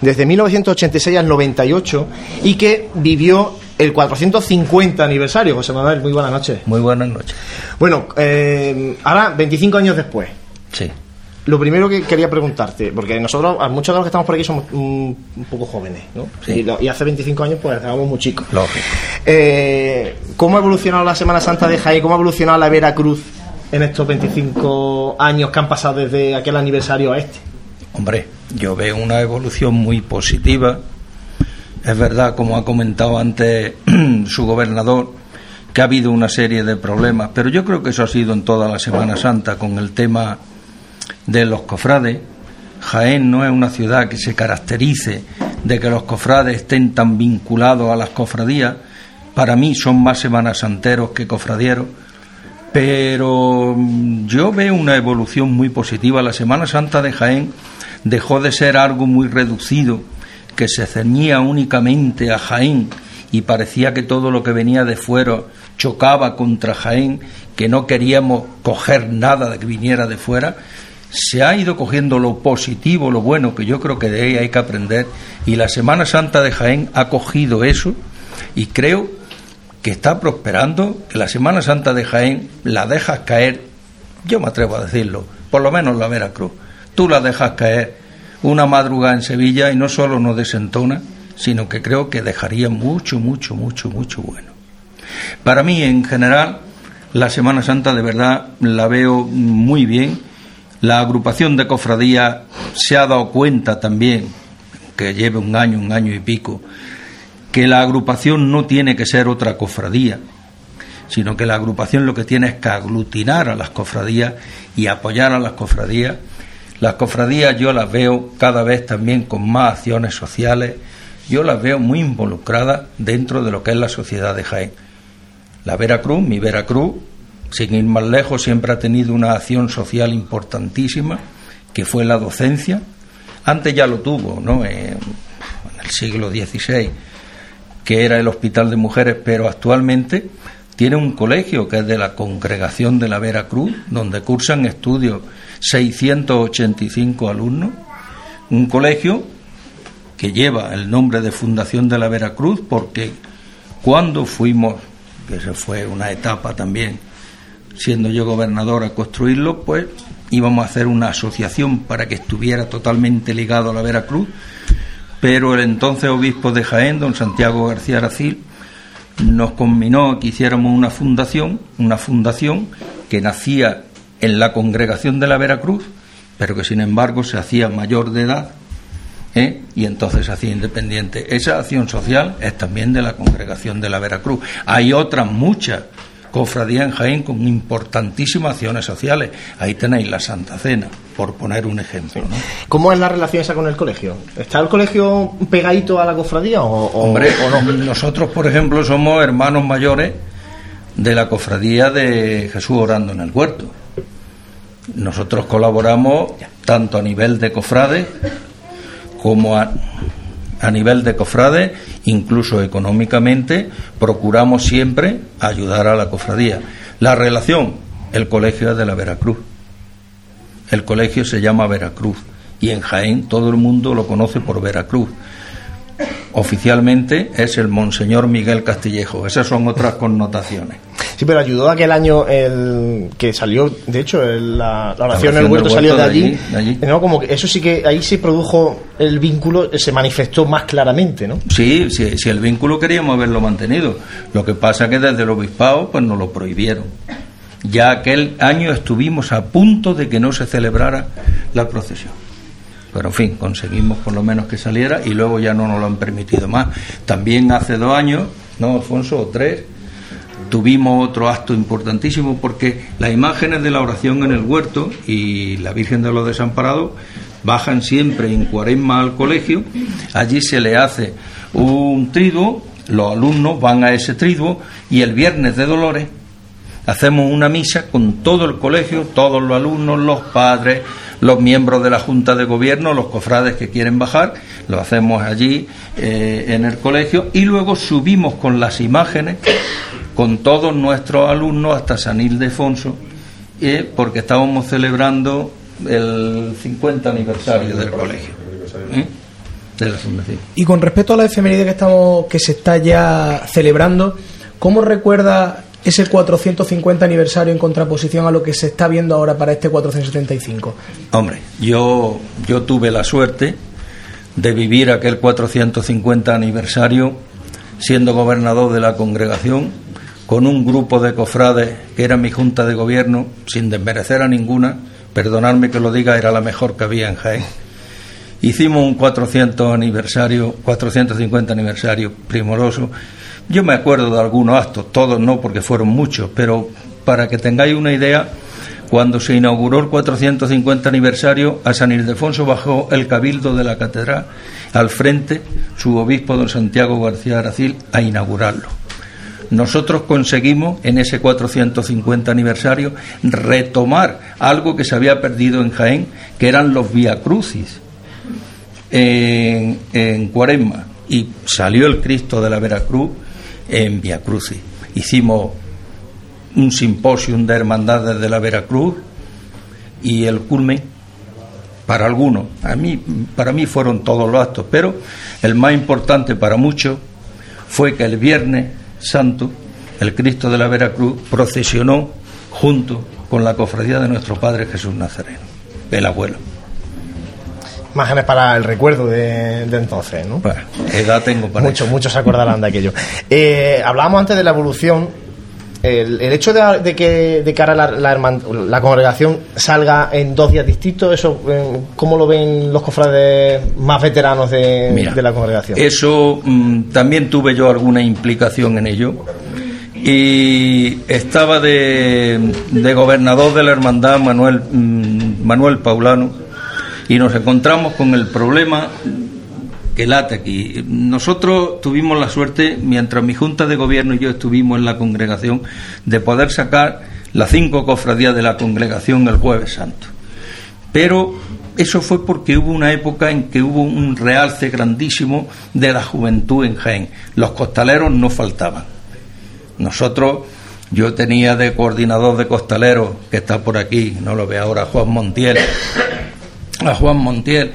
desde 1986 al 98 y que vivió el 450 aniversario. José Manuel, muy buenas noches. Muy buenas noches. Bueno, eh, ahora 25 años después. Lo primero que quería preguntarte, porque nosotros, muchos de los que estamos por aquí somos un, un poco jóvenes, ¿no? Sí. Y, lo- y hace 25 años, pues estábamos muy chicos. Lógico. Eh, ¿Cómo ha evolucionado la Semana Santa de Jaén? ¿Cómo ha evolucionado la Veracruz en estos 25 años que han pasado desde aquel aniversario a este? Hombre, yo veo una evolución muy positiva. Es verdad, como ha comentado antes su gobernador, que ha habido una serie de problemas, pero yo creo que eso ha sido en toda la Semana Santa con el tema de los cofrades. Jaén no es una ciudad que se caracterice de que los cofrades estén tan vinculados a las cofradías para mí son más semanas santeros que cofradieros, pero mm, yo veo una evolución muy positiva. La Semana Santa de Jaén dejó de ser algo muy reducido, que se ceñía únicamente a Jaén y parecía que todo lo que venía de fuera chocaba contra Jaén, que no queríamos coger nada que viniera de fuera, se ha ido cogiendo lo positivo, lo bueno, que yo creo que de ahí hay que aprender, y la Semana Santa de Jaén ha cogido eso y creo que está prosperando, que la Semana Santa de Jaén la dejas caer, yo me atrevo a decirlo, por lo menos la Veracruz, tú la dejas caer una madrugada en Sevilla y no solo no desentona, sino que creo que dejaría mucho, mucho, mucho, mucho bueno. Para mí, en general, la Semana Santa de verdad la veo muy bien. La agrupación de cofradías se ha dado cuenta también, que lleve un año, un año y pico, que la agrupación no tiene que ser otra cofradía, sino que la agrupación lo que tiene es que aglutinar a las cofradías y apoyar a las cofradías. Las cofradías yo las veo cada vez también con más acciones sociales, yo las veo muy involucradas dentro de lo que es la sociedad de Jaén. La Veracruz, mi Veracruz, sin ir más lejos, siempre ha tenido una acción social importantísima, que fue la docencia. Antes ya lo tuvo, ¿no? En el siglo XVI, que era el Hospital de Mujeres, pero actualmente tiene un colegio que es de la Congregación de la Veracruz, donde cursan estudios 685 alumnos. Un colegio que lleva el nombre de Fundación de la Veracruz porque cuando fuimos que se fue una etapa también, siendo yo gobernador a construirlo, pues íbamos a hacer una asociación para que estuviera totalmente ligado a la Veracruz, pero el entonces obispo de Jaén, don Santiago García Aracil, nos combinó que hiciéramos una fundación, una fundación que nacía en la congregación de la Veracruz, pero que sin embargo se hacía mayor de edad ¿eh? y entonces hacía independiente. Esa acción social es también de la congregación de la Veracruz. Hay otras muchas cofradías en Jaén con importantísimas acciones sociales. Ahí tenéis la Santa Cena, por poner un ejemplo. ¿Cómo es la relación esa con el colegio? ¿Está el colegio pegadito a la cofradía o, Hombre, o no? Nosotros, por ejemplo, somos hermanos mayores de la cofradía de Jesús orando en el huerto. Nosotros colaboramos tanto a nivel de cofrades como a, a nivel de cofrades, incluso económicamente, procuramos siempre ayudar a la cofradía. La relación, el colegio es de la Veracruz. El colegio se llama Veracruz y en Jaén todo el mundo lo conoce por Veracruz. Oficialmente es el Monseñor Miguel Castillejo. Esas son otras connotaciones. Sí, pero ayudó aquel año el que salió, de hecho, la, oración en el huerto salió de allí. No, como que eso sí que ahí se produjo el vínculo, se manifestó más claramente, ¿no? Sí, sí, sí el vínculo queríamos haberlo mantenido. Lo que pasa es que desde el obispado pues nos lo prohibieron. Ya aquel año estuvimos a punto de que no se celebrara la procesión. Pero en fin, conseguimos por lo menos que saliera y luego ya no nos lo han permitido más. También hace dos años, no, Alfonso, o tres, tuvimos otro acto importantísimo porque las imágenes de la oración en el huerto y la Virgen de los Desamparados bajan siempre en cuaresma al colegio, allí se le hace un triduo, los alumnos van a ese triduo y el viernes de Dolores hacemos una misa con todo el colegio, todos los alumnos, los padres, los miembros de la Junta de Gobierno, los cofrades que quieren bajar, lo hacemos allí eh, en el colegio y luego subimos con las imágenes con todos nuestros alumnos hasta San Ildefonso, eh, porque estábamos celebrando el 50 aniversario del colegio. ¿eh? De la fundación. Y con respecto a la efeméride que estamos que se está ya celebrando, ¿cómo recuerda ese 450 aniversario en contraposición a lo que se está viendo ahora para este 475? Hombre, yo yo tuve la suerte de vivir aquel 450 aniversario siendo gobernador de la congregación con un grupo de cofrades que era mi junta de gobierno, sin desmerecer a ninguna, perdonadme que lo diga, era la mejor que había en Jaén. Hicimos un 400 aniversario, 450 aniversario primoroso. Yo me acuerdo de algunos actos, todos no porque fueron muchos, pero para que tengáis una idea, cuando se inauguró el 450 aniversario, a San Ildefonso bajó el cabildo de la catedral al frente su obispo don Santiago García Aracil a inaugurarlo nosotros conseguimos en ese 450 aniversario retomar algo que se había perdido en Jaén, que eran los Via Crucis en, en Cuaresma. Y salió el Cristo de la Veracruz en Via Crucis. Hicimos un simposio de hermandades de la Veracruz y el culmen para algunos. A mí, para mí fueron todos los actos, pero el más importante para muchos fue que el Viernes Santo el Cristo de la Veracruz procesionó junto con la cofradía de nuestro Padre Jesús Nazareno, el abuelo. Imágenes para el recuerdo de, entonces, ¿no? Bueno, edad tengo para Muchos, muchos se acordarán de aquello. Eh, hablábamos antes de la evolución el, hecho de, que de cara la, la, congregación salga en dos días distintos, eso eh, ¿cómo lo ven los cofrades más veteranos de, la congregación? Eso mm, también tuve yo alguna implicación en ello. Y estaba de, de gobernador de la hermandad Manuel, mm, Manuel Paulano y nos encontramos con el problema que late aquí. Nosotros tuvimos la suerte, mientras mi junta de gobierno y yo estuvimos en la congregación, de poder sacar las cinco cofradías de la congregación el jueves santo. Pero eso fue porque hubo una época en que hubo un realce grandísimo de la juventud en Jaén. Los costaleros no faltaban. Nosotros, yo tenía de coordinador de costaleros, que está por aquí, no lo ve ahora, Juan Montiel, a Juan Montiel,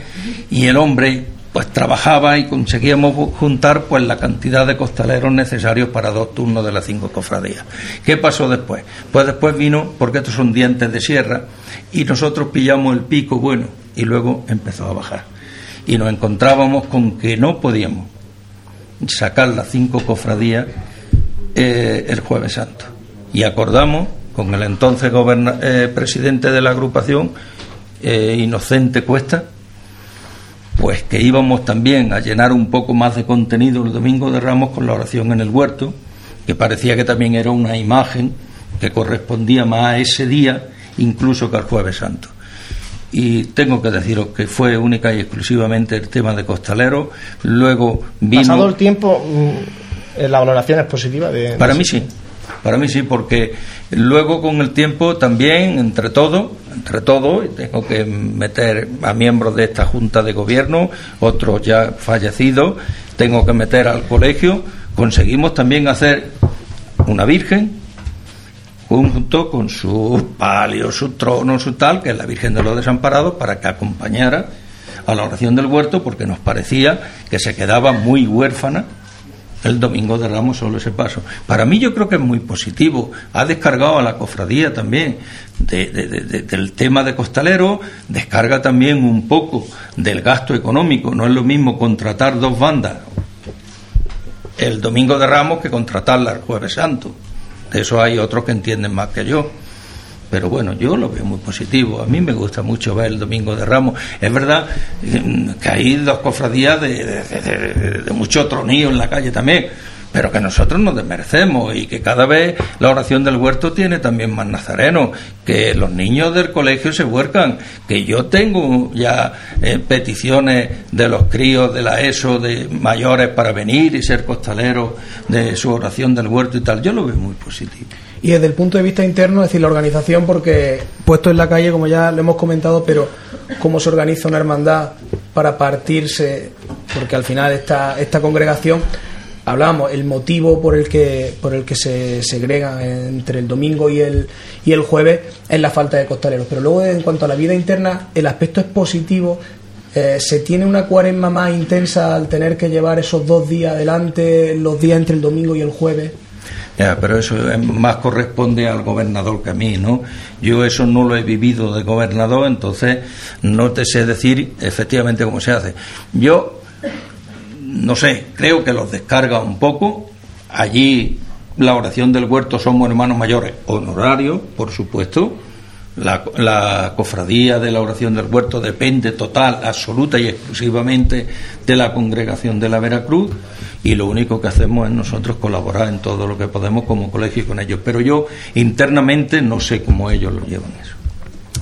y el hombre pues trabajaba y conseguíamos juntar pues la cantidad de costaleros necesarios para dos turnos de las cinco cofradías. ¿Qué pasó después? Pues después vino, porque estos son dientes de sierra, y nosotros pillamos el pico bueno y luego empezó a bajar. Y nos encontrábamos con que no podíamos sacar las cinco cofradías eh, el jueves santo. Y acordamos con el entonces eh, presidente de la agrupación, eh, Inocente Cuesta, pues que íbamos también a llenar un poco más de contenido el domingo de Ramos con la oración en el huerto, que parecía que también era una imagen que correspondía más a ese día incluso que al jueves santo. Y tengo que deciros que fue única y exclusivamente el tema de costalero. Luego vino. Pasado el tiempo, mm, la valoración es positiva. De, Para mí sí. Para mí sí, porque luego con el tiempo también, entre todo, entre todo, tengo que meter a miembros de esta Junta de Gobierno, otros ya fallecidos, tengo que meter al colegio, conseguimos también hacer una Virgen junto con su palio, su trono, su tal, que es la Virgen de los Desamparados, para que acompañara a la oración del huerto, porque nos parecía que se quedaba muy huérfana el domingo de Ramos solo ese paso. Para mí yo creo que es muy positivo. Ha descargado a la cofradía también del tema de costalero, descarga también un poco del gasto económico. No es lo mismo contratar dos bandas el domingo de Ramos que contratarla el jueves santo. De eso hay otros que entienden más que yo. Pero bueno, yo lo veo muy positivo. A mí me gusta mucho ver el Domingo de Ramos. Es verdad mm, que hay dos cofradías de, de, mucho tronío en la calle también, pero que nosotros nos desmerecemos y que cada vez la oración del huerto tiene también más nazarenos, que los niños del colegio se huercan, que yo tengo ya eh, peticiones de los críos de la ESO, de mayores para venir y ser costaleros de su oración del huerto y tal. Yo lo veo muy positivo y desde el punto de vista interno, es decir, la organización, porque puesto en la calle, como ya lo hemos comentado, pero cómo se organiza una hermandad para partirse, porque al final esta, esta congregación, hablábamos, el motivo por el que, por el que se segrega entre el domingo y el, y el jueves es la falta de costaleros. Pero luego, en cuanto a la vida interna, el aspecto es positivo. Eh, ¿Se tiene una cuaresma más intensa al tener que llevar esos dos días adelante, los días entre el domingo y el jueves? Pero eso más corresponde al gobernador que a mí, ¿no? Yo eso no lo he vivido de gobernador, entonces no te sé decir efectivamente cómo se hace. Yo, no sé, creo que los descarga un poco. Allí la oración del huerto somos hermanos mayores, honorarios, por supuesto. La, la, cofradía de la oración del huerto depende total, absoluta y exclusivamente de la congregación de la Veracruz y lo único que hacemos es nosotros colaborar en todo lo que podemos como colegio con ellos. Pero yo internamente no sé cómo ellos lo llevan eso.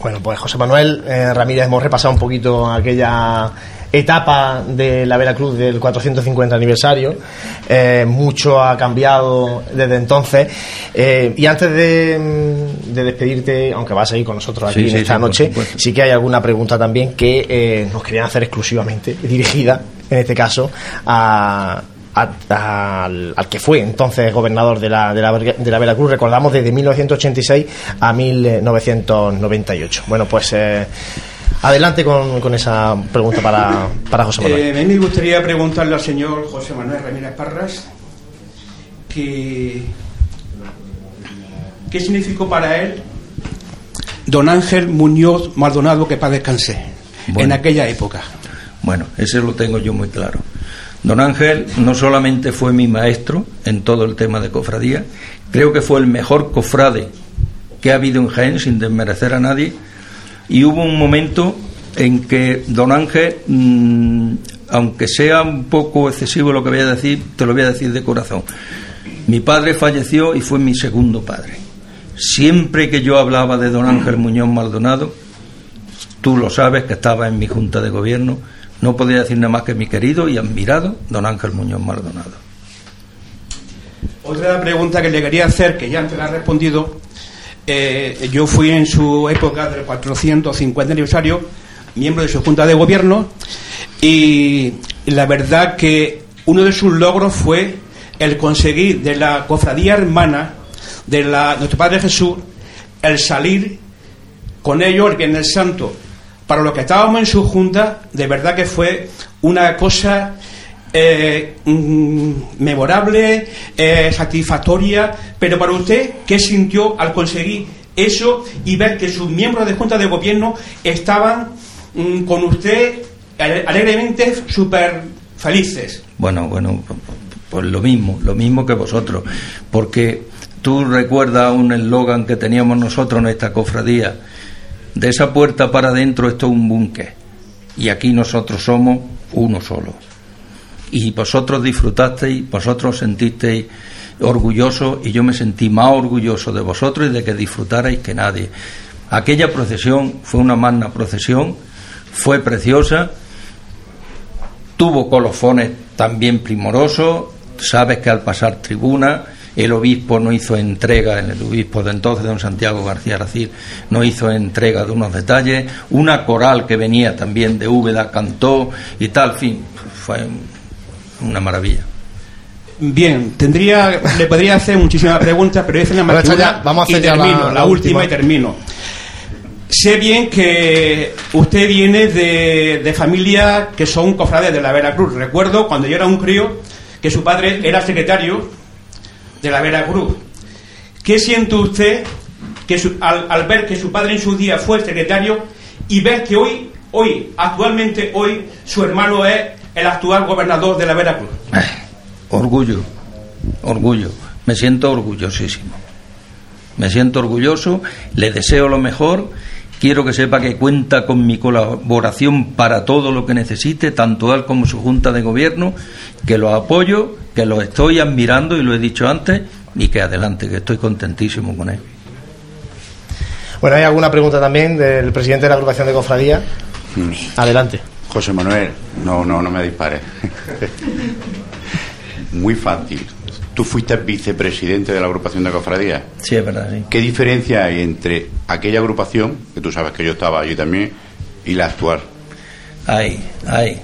Bueno, pues José Manuel eh, Ramírez, hemos repasado un poquito aquella etapa de la Veracruz del 450 aniversario. Eh, mucho ha cambiado desde entonces. Eh, y antes de, de, despedirte, aunque vas a ir con nosotros aquí en esta noche, sí que hay alguna pregunta también que eh, nos querían hacer exclusivamente, dirigida, en este caso, a al, que fue entonces gobernador de la, de la, de, la, Veracruz, recordamos desde 1986 a 1998. Bueno, pues eh, adelante con, con, esa pregunta para, para José Manuel. Eh, a mí me gustaría preguntarle al señor José Manuel Ramírez Parras que, qué significó para él don Ángel Muñoz Maldonado que para descansé en aquella época. Bueno, ese lo tengo yo muy claro. Don Ángel no solamente fue mi maestro en todo el tema de cofradía, creo que fue el mejor cofrade que ha habido en Jaén, sin desmerecer a nadie, y hubo un momento en que don Ángel, mm, aunque sea un poco excesivo lo que voy a decir, te lo voy a decir de corazón. Mi padre falleció y fue mi segundo padre. Siempre que yo hablaba de don Ángel Muñoz Maldonado, tú lo sabes que estaba en mi junta de gobierno, no podía decir nada más que mi querido y admirado don Ángel Muñoz Maldonado. Otra pregunta que le quería hacer, que ya antes la ha respondido, eh, yo fui en su época del 450 aniversario miembro de su junta de gobierno y la verdad que uno de sus logros fue el conseguir de la cofradía hermana de la, nuestro Padre Jesús el salir con ellos el Viernes Santo para los que estábamos en su junta, de verdad que fue una cosa eh, mm, memorable, eh, satisfactoria, pero para usted, ¿qué sintió al conseguir eso y ver que sus miembros de junta de gobierno estaban mm, con usted alegremente súper felices? Bueno, bueno, pues lo mismo, lo mismo que vosotros, porque tú recuerdas un eslogan que teníamos nosotros en esta cofradía, de esa puerta para adentro esto es un búnker. Y aquí nosotros somos uno solo. Y vosotros disfrutasteis, vosotros sentisteis orgullosos y yo me sentí más orgulloso de vosotros y de que disfrutarais que nadie. Aquella procesión fue una magna procesión, fue preciosa, tuvo colofones también primorosos, sabes que al pasar tribuna el obispo no hizo entrega, en el obispo de entonces, don Santiago García Racir, no hizo entrega de unos detalles, una coral que venía también de Úbeda cantó y tal, fin, fue una maravilla. Bien, tendría, le podría hacer muchísimas preguntas, pero es la más vamos a hacer y termino, la, última. y termino. Sé bien que usted viene de, de familia que son cofrades de la Veracruz. Recuerdo cuando yo era un crío que su padre era secretario de la Veracruz. ¿Qué siente usted que al, ver que su padre en su día fue secretario y ver que hoy, hoy, actualmente hoy, su hermano es el actual gobernador de la Veracruz? Eh, orgullo, orgullo. Me siento orgullosísimo. Me siento orgulloso, le deseo lo mejor Quiero que sepa que cuenta con mi colaboración para todo lo que necesite, tanto él como su Junta de Gobierno, que lo apoyo, que lo estoy admirando y lo he dicho antes, y que adelante, que estoy contentísimo con él. Bueno, ¿hay alguna pregunta también del presidente de la agrupación de cofradía? Mm. Adelante. José Manuel, no, no, no me dispares. Muy fácil tú fuiste vicepresidente de la agrupación de cofradías. Sí, es verdad, sí. ¿Qué diferencia hay entre aquella agrupación, que tú sabes que yo estaba allí también, y la actual? Ahí, ahí,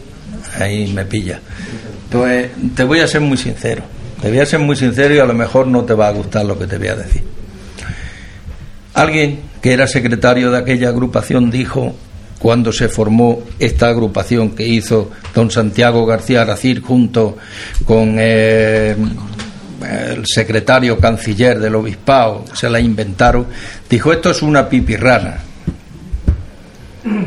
ahí me pilla. Pues te voy a ser muy sincero. Te voy a ser muy sincero y a lo mejor no te va a gustar lo que te voy a decir. Alguien que era secretario de aquella agrupación dijo, cuando se formó esta agrupación que hizo don Santiago García Racir junto con eh, el secretario canciller del obispado, se la inventaron, dijo, esto es una pipirrana.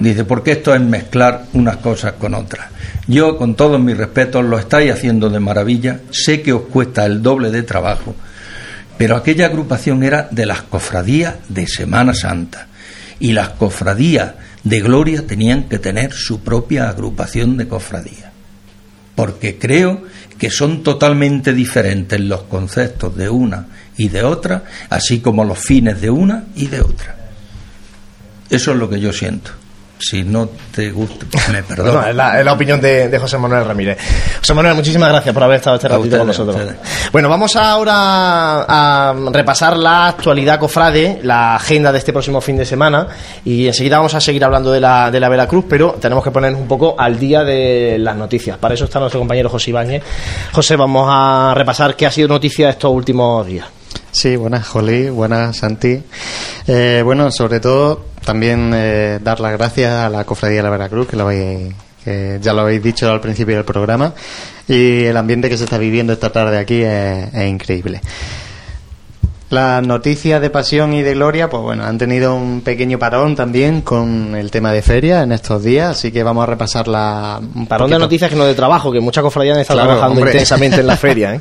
Dice, porque esto es mezclar unas cosas con otras. Yo, con todos mis respetos, lo estáis haciendo de maravilla, sé que os cuesta el doble de trabajo, pero aquella agrupación era de las cofradías de Semana Santa y las cofradías de Gloria tenían que tener su propia agrupación de cofradías, porque creo que son totalmente diferentes los conceptos de una y de otra, así como los fines de una y de otra. Eso es lo que yo siento. Si no te gusta, pues me No, perdonas. es, la, es la opinión de, de José Manuel Ramírez. José Manuel, muchísimas gracias por haber estado este ratito con nosotros. ustedes. Bueno, vamos ahora a repasar la actualidad cofrade, la agenda de este próximo fin de semana y enseguida vamos a seguir hablando de la, de la Veracruz, pero tenemos que ponernos un poco al día de las noticias. Para eso está nuestro compañero José Ibáñez. José, vamos a repasar qué ha sido noticia estos últimos días. Sí, buenas Jolí, buenas Santi. Eh, bueno, sobre todo también eh, dar las gracias a la Cofradía de la Veracruz, que, lo habéis- que ya lo habéis dicho al principio del programa, y el ambiente que se está viviendo esta tarde aquí es, es increíble. Las noticias de pasión y de gloria, pues bueno, han tenido un pequeño parón también con el tema de feria en estos días, así que vamos a repasarla un Parón de poquito. noticias que no de trabajo, que muchas cofradías han estado Claro, trabajando hombre. intensamente en la feria. ¿eh?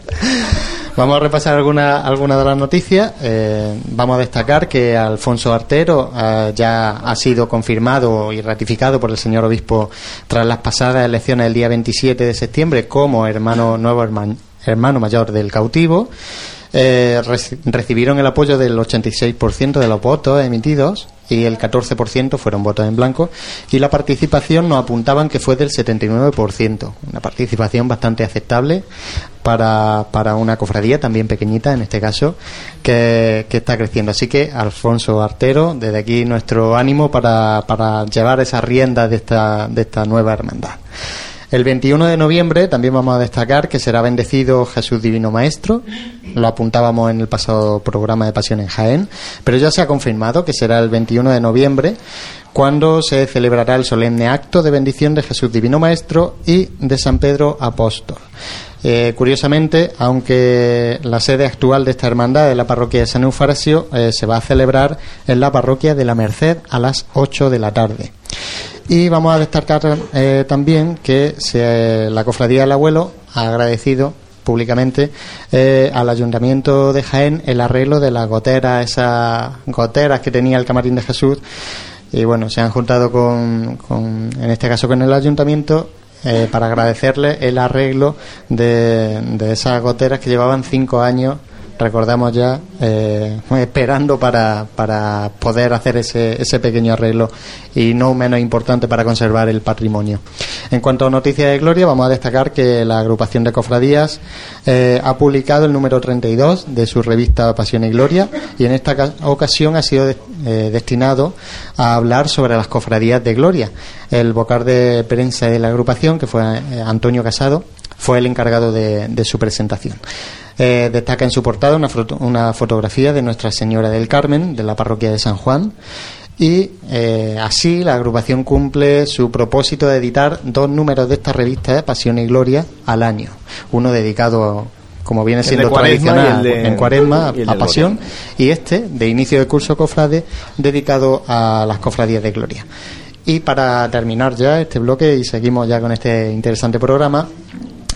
Vamos a repasar algunas alguna de las noticias. Eh, vamos a destacar que Alfonso Artero eh, ya ha sido confirmado y ratificado por el señor obispo tras las pasadas elecciones el día 27 de septiembre como hermano nuevo hermano, mayor del cautivo. Eh, reci- recibieron el apoyo del 86% de los votos emitidos y el 14% fueron votos en blanco y la participación nos apuntaban que fue del 79%, una participación bastante aceptable para, para una cofradía también pequeñita en este caso que, que está creciendo. Así que Alfonso Artero, desde aquí nuestro ánimo para, para llevar esas riendas de esta, de esta nueva hermandad. El 21 de noviembre también vamos a destacar que será bendecido Jesús Divino Maestro. Lo apuntábamos en el pasado programa de Pasión en Jaén, pero ya se ha confirmado que será el 21 de noviembre cuando se celebrará el solemne acto de bendición de Jesús Divino Maestro y de San Pedro Apóstol. Eh, curiosamente, aunque la sede actual de esta hermandad de la parroquia de San Eufrasio eh, se va a celebrar en la parroquia de la Merced a las 8 de la tarde. Y vamos a destacar eh, también que se- la Cofradía del Abuelo ha agradecido públicamente eh, al Ayuntamiento de Jaén el arreglo de las goteras, esas goteras que tenía el Camarín de Jesús. Y bueno, se han juntado con, con- en este caso con el Ayuntamiento eh, para agradecerle el arreglo de, de esas goteras que llevaban cinco años recordamos ya eh, esperando para, para poder hacer ese, ese pequeño arreglo y no menos importante para conservar el patrimonio. En cuanto a noticias de Gloria, vamos a destacar que la agrupación de cofradías eh, ha publicado el número 32 de su revista Pasión y Gloria y en esta ca- ocasión ha sido eh, destinado a hablar sobre las cofradías de Gloria. El vocal de prensa de la agrupación, que fue eh, Antonio Casado, fue el encargado de, de su presentación. Eh, destaca en su portada una, foto- una fotografía de Nuestra Señora del Carmen, de la parroquia de San Juan, y eh, así la agrupación cumple su propósito de editar dos números de esta revista, Pasión y Gloria, al año. Uno dedicado, como viene siendo tradicional, de- en Cuaresma, a Pasión, y este, de inicio de curso cofrade, dedicado a las cofradías de Gloria. Y para terminar ya este bloque y seguimos ya con este interesante programa,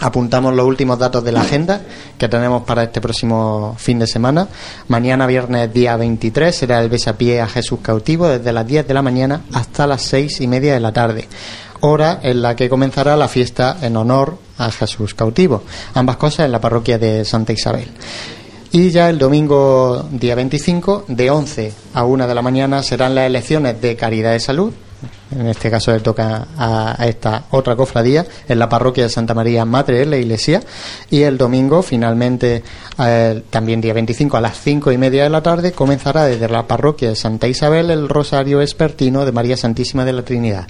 apuntamos los últimos datos de la agenda que tenemos para este próximo fin de semana. Mañana, viernes día 23, será el besapié a Jesús cautivo desde las 10 de la mañana hasta las 6 y media de la tarde. Hora en la que comenzará la fiesta en honor a Jesús cautivo. Ambas cosas en la parroquia de Santa Isabel. Y ya el domingo día 25, de 11 a 1 de la mañana, serán las elecciones de Caridad de Salud. En este caso le toca a esta otra cofradía en la parroquia de Santa María Madre de la Iglesia. Y el domingo, finalmente, eh, también día 25 a las 5 y media de la tarde, comenzará desde la parroquia de Santa Isabel el Rosario Espertino de María Santísima de la Trinidad.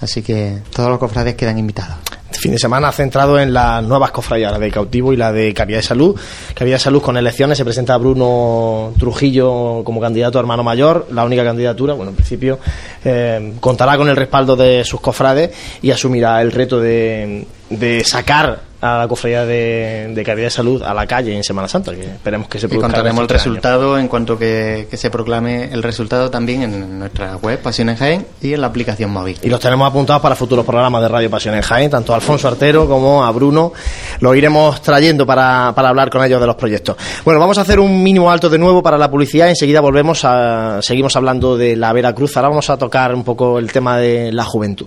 Así que todos los cofrades quedan invitados. fin de semana centrado en las nuevas cofradías, la de cautivo y la de Caridad de Salud. Caridad de Salud con elecciones se presenta Bruno Trujillo como candidato a hermano mayor, la única candidatura, bueno, en principio eh, contará con el respaldo de sus cofrades y asumirá el reto de, de sacar a la cofradía de, de Caridad de Salud a la calle en Semana Santa, que esperemos que se Y produzca. contaremos el este año. resultado en cuanto que, que se proclame el resultado también en nuestra web Pasión en Jaén y en la aplicación móvil. Y los tenemos apuntados para futuros programas de Radio Pasión en Jaén, tanto a Alfonso Artero como a Bruno. Lo iremos trayendo para, para hablar con ellos de los proyectos. Bueno, vamos a hacer un mínimo alto de nuevo para la publicidad. Enseguida volvemos a. Seguimos hablando de la Veracruz. Ahora vamos a tocar un poco el tema de la juventud.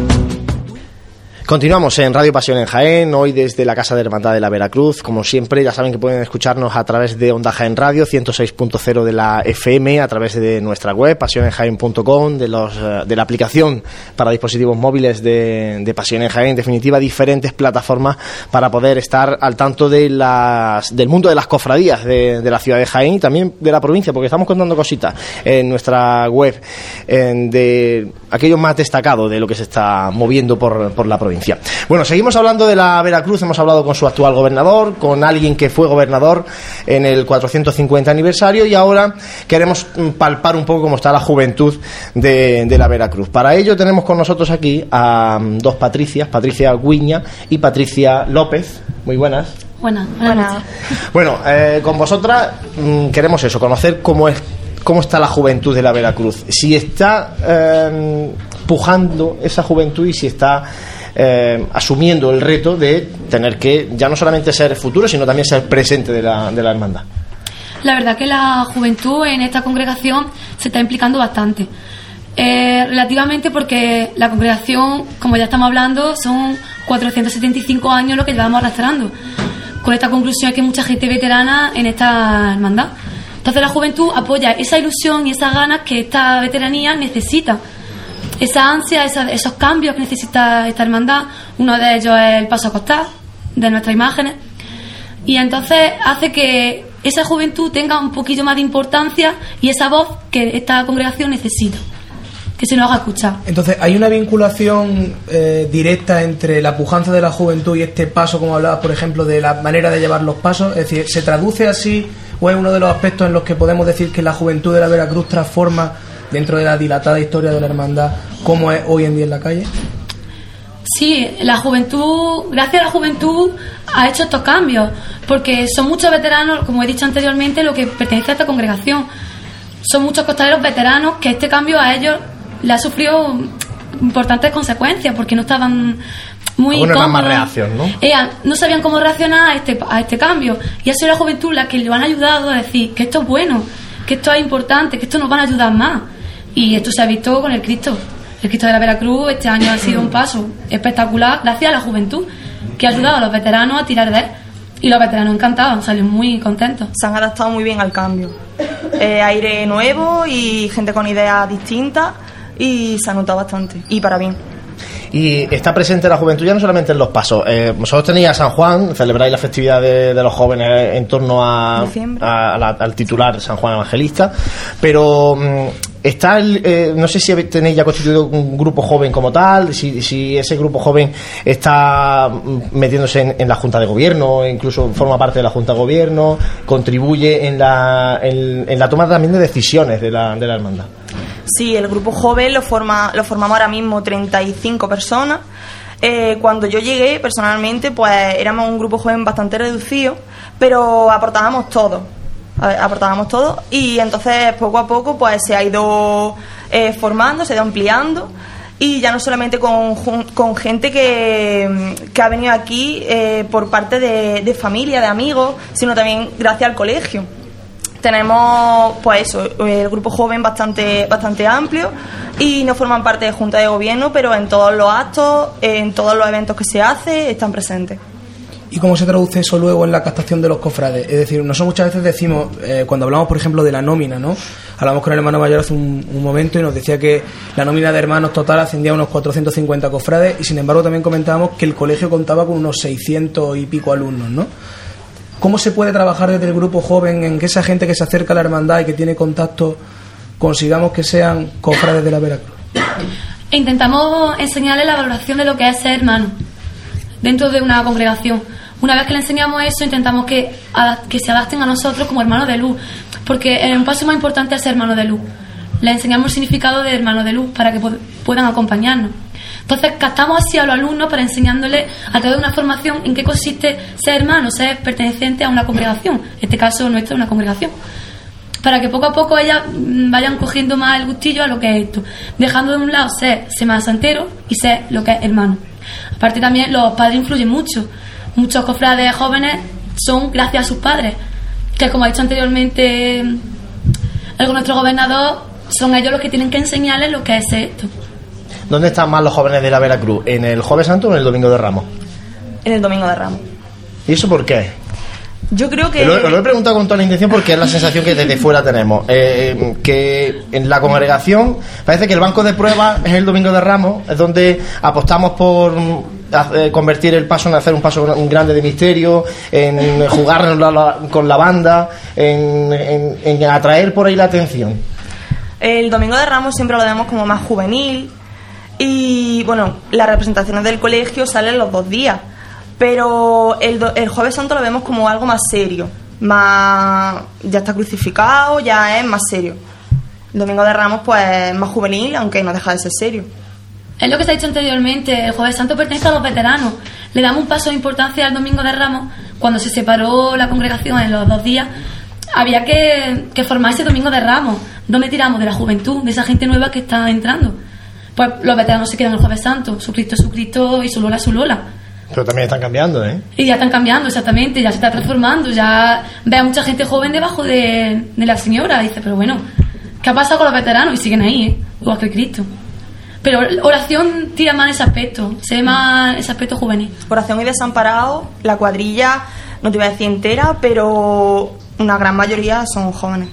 Continuamos en Radio Pasión en Jaén, hoy desde la Casa de Hermandad de la Veracruz. Como siempre, ya saben que pueden escucharnos a través de Onda Jaén Radio 106.0 de la FM, a través de nuestra web pasionenjaén.com, de, los, eh, de la aplicación para dispositivos móviles de, de Pasión en Jaén, en definitiva, diferentes plataformas para poder estar al tanto de las, del mundo de las cofradías de, de la ciudad de Jaén y también de la provincia, porque estamos contando cositas en nuestra web en, de aquello más destacado de lo que se está moviendo por, por la provincia. Bueno, seguimos hablando de la Veracruz, hemos hablado con su actual gobernador, con alguien que fue gobernador en el 450 aniversario y ahora queremos palpar un poco cómo está la juventud de, de la Veracruz. Para ello tenemos con nosotros aquí a um, dos Patricias, Patricia Guiña y Patricia López. Muy buenas. Buenas, buenas. Bueno, eh, con vosotras mm, queremos eso, conocer cómo es cómo está la juventud de la Veracruz, si está eh, pujando esa juventud y si está eh, asumiendo el reto de tener que ya no solamente ser futuro, sino también ser presente de la, de la hermandad. La verdad que la juventud en esta congregación se está implicando bastante. Eh, relativamente porque la congregación, como ya estamos hablando, son 475 años lo que llevamos arrastrando. Con esta conclusión hay que hay mucha gente veterana en esta hermandad. Entonces la juventud apoya esa ilusión y esas ganas que esta veteranía necesita. Esa ansia, esa- esos cambios que necesita esta hermandad. Uno de ellos es el paso a costar de nuestras imágenes. Y entonces hace que esa juventud tenga un poquillo más de importancia y esa voz que esta congregación necesita. Que se nos haga escuchar. Entonces, ¿hay una vinculación eh, directa entre la pujanza de la juventud y este paso, como hablabas, por ejemplo, de la manera de llevar los pasos? Es decir, ¿se traduce así o es uno de los aspectos en los que podemos decir que la juventud de la Veracruz transforma dentro de la dilatada historia de la hermandad como es hoy en día en la calle? Sí, la juventud, gracias a la juventud, ha hecho estos cambios, porque son muchos veteranos, como he dicho anteriormente, lo que pertenece a esta congregación. Son muchos costaleros veteranos que este cambio a ellos le ha sufrido importantes consecuencias, porque no estaban muy eran más cómodos. reacios, ¿no? Eh, no sabían cómo reaccionar a este, a este cambio. Y ha sido la juventud la que le han ayudado a decir que esto es bueno, que esto es importante, que esto nos van a ayudar más. Y esto se ha visto con el Cristo. El Cristo de la Veracruz este año ha sido un paso espectacular gracias a la juventud, que ha ayudado a los veteranos a tirar de él. Y los veteranos encantados, han salido muy contentos. Se han adaptado muy bien al cambio. Eh, aire nuevo y gente con ideas distintas y se ha notado bastante. Y para bien. Y está presente la juventud ya no solamente en los pasos. Eh, vosotros tenéis a San Juan, celebráis la festividad de, de los jóvenes en torno a, Diciembre. a- a la- al titular San Juan Evangelista, pero mm, está el, eh, no sé si tenéis ya constituido un grupo joven como tal, si, si ese grupo joven está mm, metiéndose en, la Junta de Gobierno, incluso forma parte de la Junta de Gobierno, contribuye en la, en, en la toma también de decisiones de la, de la hermandad. Sí, el grupo joven lo, forma, lo formamos ahora mismo 35 personas. Eh, cuando yo llegué, personalmente, pues éramos un grupo joven bastante reducido, pero aportábamos todo. Aportábamos todo. Y entonces poco a poco pues se ha ido eh, formando, se ha ido ampliando. Y ya no solamente con, con gente que, que ha venido aquí eh, por parte de, de familia, de amigos, sino también gracias al colegio. Tenemos pues eso el grupo joven bastante bastante amplio. Y no forman parte de junta de gobierno pero en todos los actos en todos los eventos que se hace están presentes ¿Y cómo se traduce eso luego en la captación de los cofrades? Es decir, nosotros muchas veces decimos, eh, cuando hablamos, por ejemplo, de la nómina, ¿no? Hablamos con el hermano mayor hace un, momento y nos decía que la nómina de hermanos total ascendía a unos 450 cofrades y sin embargo también comentábamos que el colegio contaba con unos 600 y pico alumnos, ¿no? ¿Cómo se puede trabajar desde el grupo joven en que esa gente que se acerca a la hermandad y que tiene contacto consigamos que sean cofrades de la Veracruz? Intentamos enseñarles la valoración de lo que es ser hermano dentro de una congregación. Una vez que le enseñamos eso, intentamos que, que se adapten a nosotros como hermanos de luz, porque un paso más importante es ser hermano de luz. Le enseñamos el significado de hermano de luz para que puedan acompañarnos. Entonces, captamos así a los alumnos para enseñándoles a través de una formación en qué consiste ser hermano, ser perteneciente a una congregación. En este caso, nuestra es una congregación para que poco a poco ellas mm, vayan cogiendo más el gustillo a lo que es esto, dejando de un lado ser Semana Santero y ser lo que es hermano. Aparte también los padres influyen mucho. Muchos cofrades jóvenes son gracias a sus padres, que como ha dicho anteriormente algún nuestro gobernador, son ellos los que tienen que enseñarles lo que es esto. ¿Dónde están más los jóvenes de la Veracruz? ¿En el Jueves Santo o en el Domingo de Ramos? En el Domingo de Ramos. ¿Y eso por qué? Yo creo que... Lo, lo, he preguntado con toda la intención porque es la sensación que desde fuera tenemos. Eh, que en la congregación parece que el banco de pruebas es el Domingo de Ramos, es donde apostamos por convertir el paso en hacer un paso grande de misterio, en jugar con la banda, en, atraer por ahí la atención. El Domingo de Ramos siempre lo vemos como más juvenil y bueno, las representaciones del colegio salen los dos días pero el, el Jueves Santo lo vemos como algo más serio, más ya está crucificado, ya es más serio. El Domingo de Ramos pues más juvenil, aunque no deja de ser serio. Es lo que se ha dicho anteriormente, el Jueves Santo pertenece a los veteranos. Le damos un paso de importancia al Domingo de Ramos. Cuando se separó la congregación en los dos días, había que, que formar ese Domingo de Ramos. No me tiramos de la juventud, de esa gente nueva que está entrando. Pues los veteranos se quedan el Jueves Santo. Su Cristo es su Cristo y su Lola es su Lola. Pero también están cambiando, ¿eh? Y ya están cambiando, exactamente, ya se está transformando, ya ve a mucha gente joven debajo de, la señora. dice, pero bueno, ¿qué ha pasado con los veteranos? Y siguen ahí, ¿eh? Igual que Cristo. Pero oración tira más ese aspecto, se ve más ese aspecto juvenil. Oración y desamparado, la cuadrilla, no te iba a decir entera, pero una gran mayoría son jóvenes.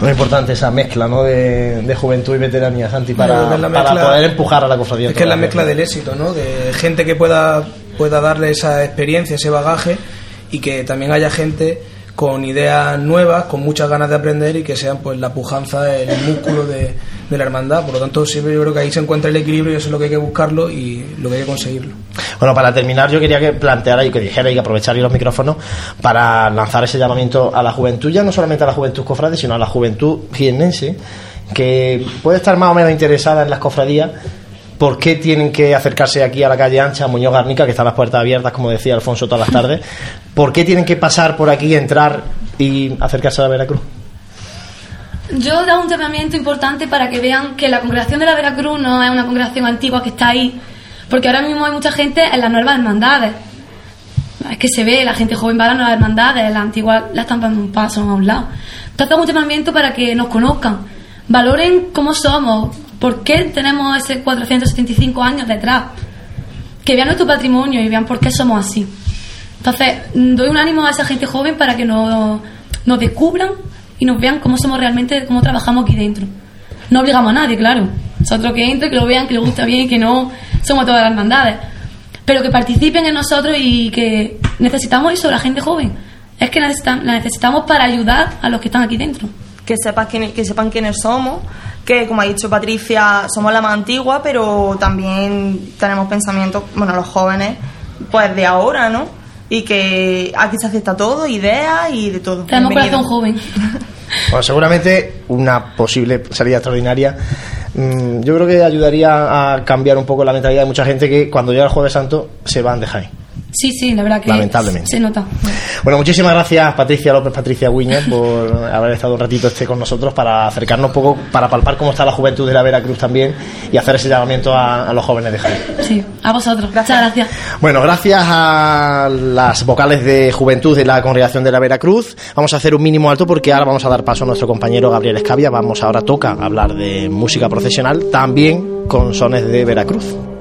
Muy importante esa mezcla ¿no? de, juventud y veteranía, Santi, para, poder empujar a la cofradía. Es que es la mezcla del éxito, ¿no? de gente que pueda, pueda darle esa experiencia, ese bagaje y que también haya gente con ideas nuevas, con muchas ganas de aprender y que sean pues la pujanza, el músculo de, la hermandad. Por lo tanto, siempre yo creo que ahí se encuentra el equilibrio y eso es lo que hay que buscarlo y lo que hay que conseguirlo. Bueno, para terminar, yo quería que planteara y que dijera y que aprovechara los micrófonos para lanzar ese llamamiento a la juventud, ya no solamente a la juventud cofrade, sino a la juventud jiennense, que puede estar más o menos interesada en las cofradías. ¿Por qué tienen que acercarse aquí a la calle ancha, a Muñoz Garnica, que están las puertas abiertas, como decía Alfonso, todas las tardes? ¿Por qué tienen que pasar por aquí, entrar y acercarse a la Veracruz? Yo da un llamamiento importante para que vean que la congregación de la Veracruz no es una congregación antigua que está ahí, porque ahora mismo hay mucha gente en las nuevas hermandades. Es que se ve, la gente joven va a las nuevas hermandades, las antiguas la están dando un paso a un lado. Entonces, un llamamiento para que nos conozcan, valoren cómo somos, por qué tenemos ese 475 años detrás, que vean nuestro patrimonio y vean por qué somos así. Entonces, doy un ánimo a esa gente joven para que nos, nos descubran y nos vean cómo somos realmente, cómo trabajamos aquí dentro. No obligamos a nadie, claro. Nosotros que entre, que lo vean, que les gusta bien y que no somos todas las hermandades. Pero que participen en nosotros y que necesitamos eso, la gente joven. Es que la necesitamos para ayudar a los que están aquí dentro. Que, sepan que sepan quiénes somos, que como ha dicho Patricia, somos la más antigua, pero también tenemos pensamientos, bueno, los jóvenes, pues de ahora, ¿no? Y que aquí se acepta todo, ideas y de todo. Tenemos corazón joven. Bueno, seguramente una posible salida extraordinaria. Mm, yo creo que ayudaría a cambiar un poco la mentalidad de mucha gente que cuando llega el Jueves Santo se van de Jaén. Sí, sí, la verdad que Lamentablemente. se nota. Bueno, muchísimas gracias Patricia López, Patricia Guiñez, por haber estado un ratito este con nosotros para acercarnos un poco, para palpar cómo está la juventud de la Veracruz también y hacer ese llamamiento a, los jóvenes de Jaén. Sí, a vosotros. Muchas gracias. Bueno, gracias a las vocales de juventud de la congregación de la Veracruz. Vamos a hacer un mínimo alto porque ahora vamos a dar paso a nuestro compañero Gabriel Escavia. Vamos ahora toca hablar de música profesional, también con sones de Veracruz.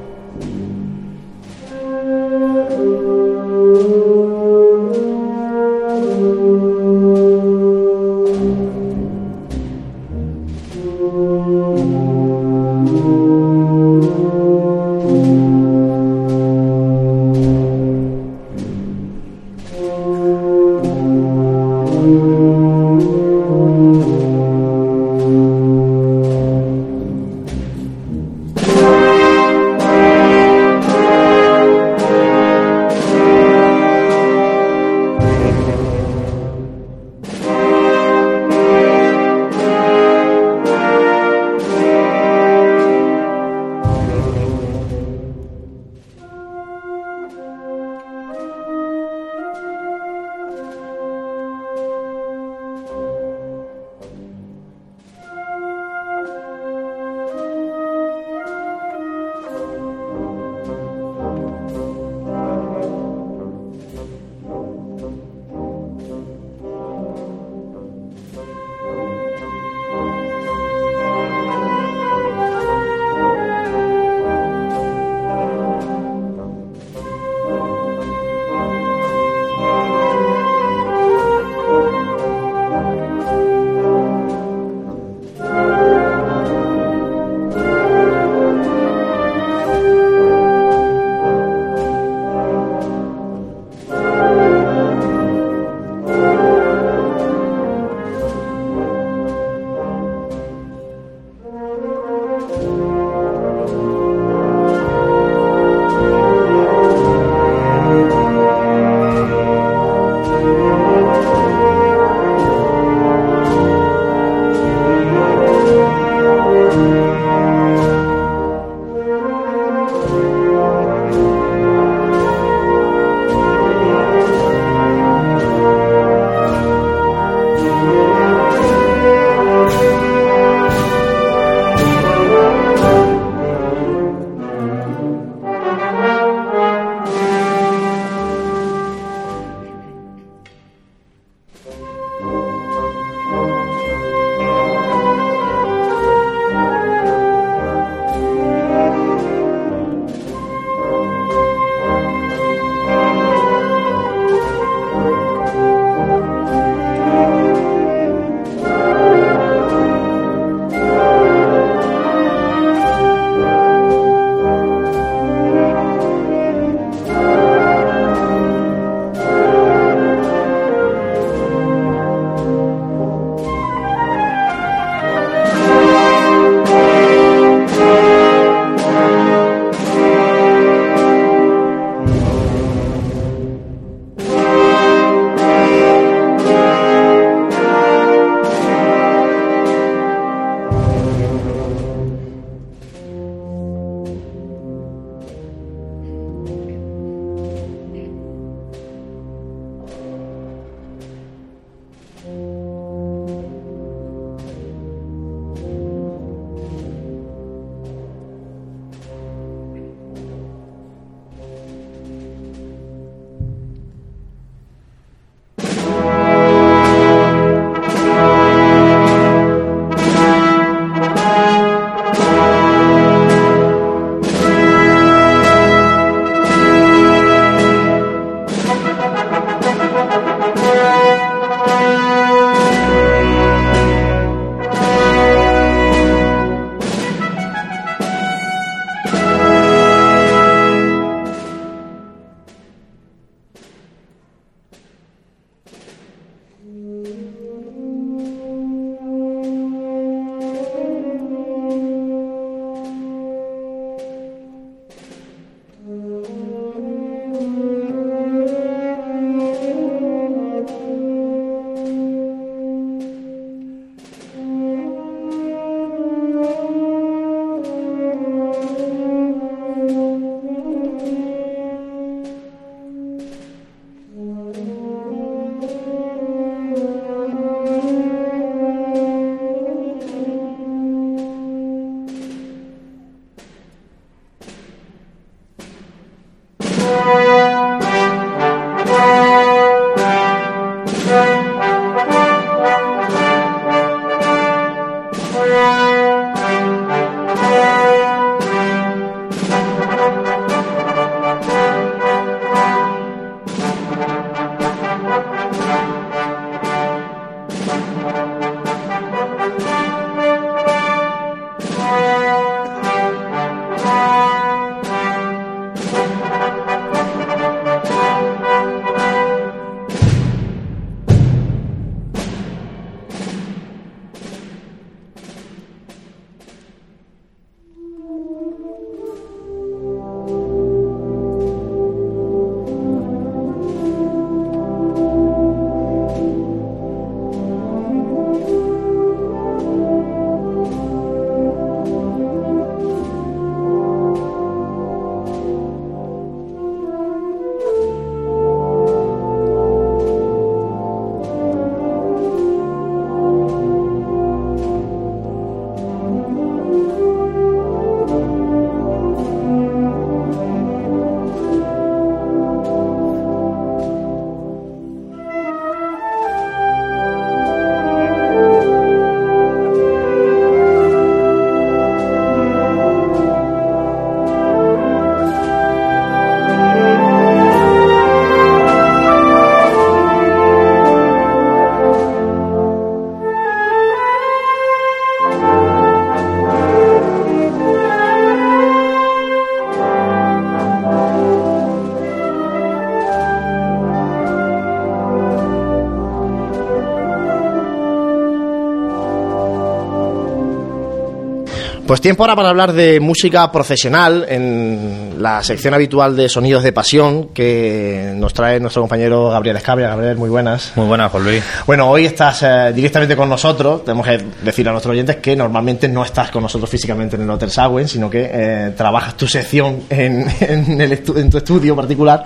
Pues tiempo ahora para hablar de música profesional en la sección habitual de Sonidos de Pasión que nos trae nuestro compañero Gabriel Escabria. Gabriel, muy buenas. Muy buenas, Juan Luis. Bueno, hoy estás eh, directamente con nosotros. Tenemos que decir a nuestros oyentes que normalmente no estás con nosotros físicamente en el Hotel Sagüen, sino que eh, trabajas tu sección en, en, el estu- en tu estudio particular.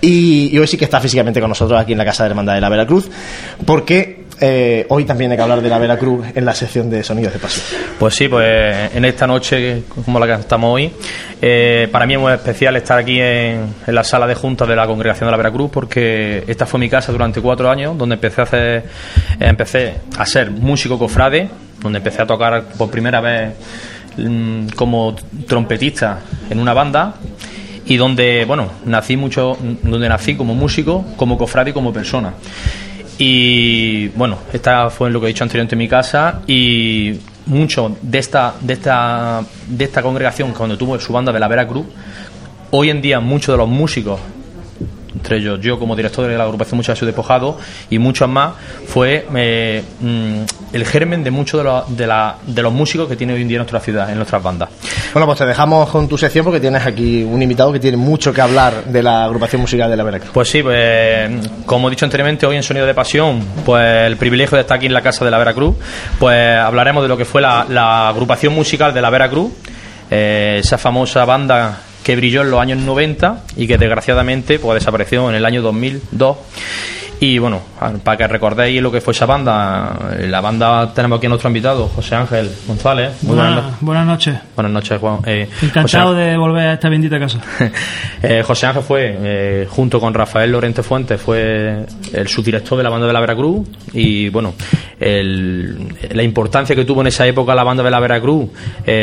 Y, y hoy sí que estás físicamente con nosotros aquí en la Casa de Hermandad de la Veracruz, porque eh, hoy también hay que hablar de la Veracruz en la sección de Sonidos de Pasión. Pues sí, pues en esta noche como la que estamos hoy, eh, para mí es muy especial estar aquí en, la sala de juntas de la Congregación de la Veracruz porque esta fue mi casa durante cuatro años, donde empecé a hacer, empecé a ser músico cofrade, donde empecé a tocar por primera vez mm, como trompetista en una banda y donde bueno nací mucho donde nací como músico como cofrade y como persona y bueno esta fue lo que he dicho anteriormente en mi casa y mucho de esta de esta de esta congregación cuando tuvo su banda de la Veracruz hoy en día muchos de los músicos entre ellos yo como director de la agrupación Muchachos Despojado y muchos más, fue eh, mm, el germen de muchos de los, de, la- de los músicos que tiene hoy en día nuestra ciudad, en nuestras bandas. Bueno, pues te dejamos con tu sección porque tienes aquí un invitado que tiene mucho que hablar de la agrupación musical de la Veracruz. Pues sí, pues como he dicho anteriormente, hoy en Sonido de Pasión, pues el privilegio de estar aquí en la Casa de la Veracruz, pues hablaremos de lo que fue la, la agrupación musical de la Veracruz, eh, esa famosa banda que brilló en los años 90 y que desgraciadamente pues desapareció en el año 2002. Y bueno, para que recordéis lo que fue esa banda, eh, la banda tenemos aquí a nuestro invitado, José Ángel González. Muy buenas, Buenas, buenas noches. no- buenas noches, Juan. Eh, Encantado José- de volver a esta bendita casa. eh, José Ángel fue, eh, junto con Rafael Lorente Fuentes, fue el subdirector de la banda de la Veracruz y bueno, el- la importancia que tuvo en esa época la banda de la Veracruz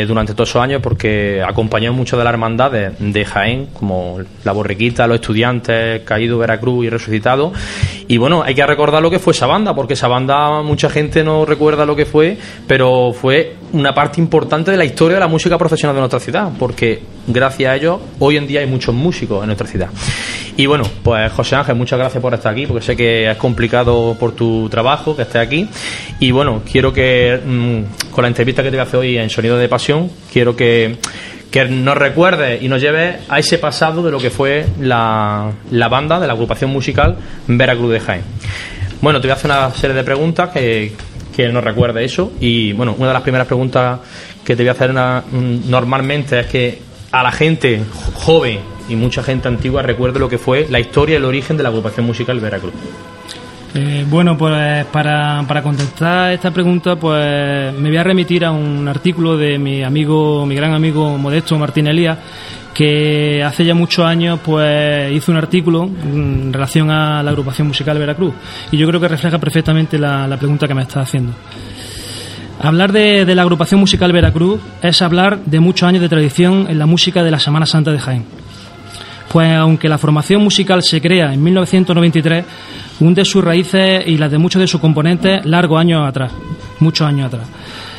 durante todos esos años porque acompañó mucho de la hermandad de, de Jaén, como la Borriquita, los estudiantes, Caído Veracruz y Resucitado. Y bueno, hay que recordar lo que fue esa banda, porque esa banda mucha gente no recuerda lo que fue, pero fue una parte importante de la historia de la música profesional de nuestra ciudad, porque gracias a ellos hoy en día hay muchos músicos en nuestra ciudad. Y bueno, pues José Ángel, muchas gracias por estar aquí, porque sé que es complicado por tu trabajo que estés aquí. Y bueno, quiero que mm, con la entrevista que te voy a hacer hoy en Sonido de Pasión, quiero que que nos recuerde y nos lleve a ese pasado de lo que fue la, la banda de la agrupación musical Veracruz de Jaén. Bueno, te voy a hacer una serie de preguntas que, que nos recuerde eso y bueno, una de las primeras preguntas que te voy a hacer mm, normalmente es que a la gente joven y mucha gente antigua recuerde lo que fue la historia y el origen de la agrupación musical Veracruz. Eh, bueno, pues para, para contestar esta pregunta, pues me voy a remitir a un artículo de mi amigo, mi gran amigo Modesto Martín Elías, que hace ya muchos años pues hizo un artículo en relación a la agrupación musical Veracruz. Y yo creo que refleja perfectamente la, la pregunta que me está haciendo. Hablar de, de la agrupación musical Veracruz es hablar de muchos años de tradición en la música de la Semana Santa de Jaén. Pues aunque la formación musical se crea en 1993, hunde sus raíces y las de muchos de sus componentes largos años atrás, muchos años atrás.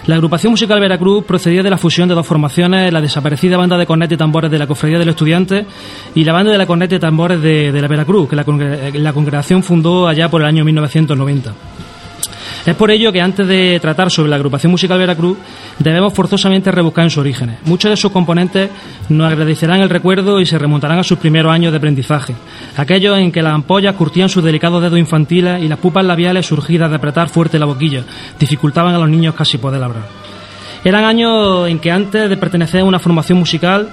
La agrupación musical Veracruz procedía de la fusión de dos formaciones, la desaparecida banda de cornetas y tambores de la Cofradía de los Estudiantes y la banda de la corneta y tambores de, la Veracruz, que la, la congregación fundó allá por el año 1990. Es por ello que antes de tratar sobre la agrupación musical Veracruz debemos forzosamente rebuscar en sus orígenes. Muchos de sus componentes nos agradecerán el recuerdo y se remontarán a sus primeros años de aprendizaje, aquellos en que las ampollas curtían sus delicados dedos infantiles y las pupas labiales surgidas de apretar fuerte la boquilla dificultaban a los niños casi poder hablar. Eran años en que antes de pertenecer a una formación musical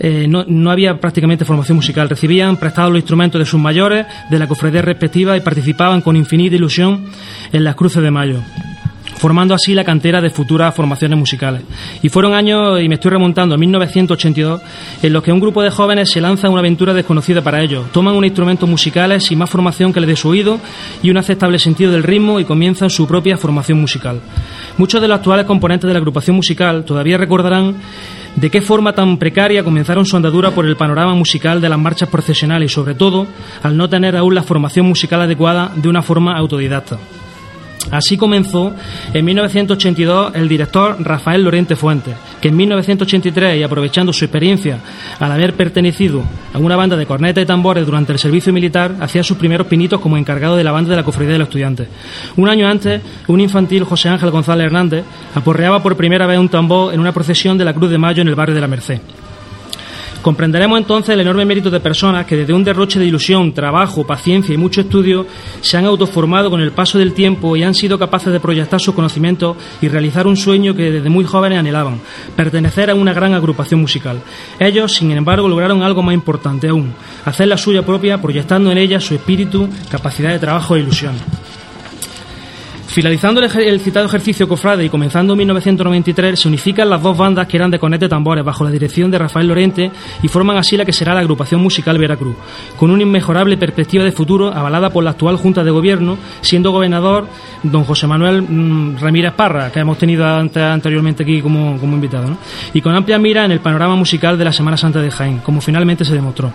eh, no, había prácticamente formación musical. Recibían prestados los instrumentos de sus mayores, de la cofradía respectiva y participaban con infinita ilusión en las cruces de mayo formando así la cantera de futuras formaciones musicales. Y fueron años, y me estoy remontando a 1982, en los que un grupo de jóvenes se lanza a una aventura desconocida para ellos. Toman unos instrumentos musicales sin más formación que les de su oído y un aceptable sentido del ritmo y comienzan su propia formación musical. Muchos de los actuales componentes de la agrupación musical todavía recordarán de qué forma tan precaria comenzaron su andadura por el panorama musical de las marchas procesionales y sobre todo al no tener aún la formación musical adecuada de una forma autodidacta. Así comenzó en 1982 el director Rafael Lorente Fuentes, que en 1983, y aprovechando su experiencia al haber pertenecido a una banda de cornetas y tambores durante el servicio militar, hacía sus primeros pinitos como encargado de la banda de la Cofradía de los Estudiantes. Un año antes, un infantil José Ángel González Hernández aporreaba por primera vez un tambor en una procesión de la Cruz de Mayo en el barrio de la Merced. Comprenderemos entonces el enorme mérito de personas que desde un derroche de ilusión, trabajo, paciencia y mucho estudio se han autoformado con el paso del tiempo y han sido capaces de proyectar sus conocimientos y realizar un sueño que desde muy jóvenes anhelaban, pertenecer a una gran agrupación musical. Ellos, sin embargo, lograron algo más importante aún, hacer la suya propia proyectando en ella su espíritu, capacidad de trabajo e ilusión. Finalizando el, citado ejercicio cofrade y comenzando en 1993, se unifican las dos bandas que eran de Conete Tambores bajo la dirección de Rafael Lorente y forman así la que será la agrupación musical Veracruz, con una inmejorable perspectiva de futuro avalada por la actual Junta de Gobierno, siendo gobernador don José Manuel mm, Ramírez Parra, que hemos tenido ante- anteriormente aquí como, como invitado, ¿no? y con amplia mira en el panorama musical de la Semana Santa de Jaén, como finalmente se demostró.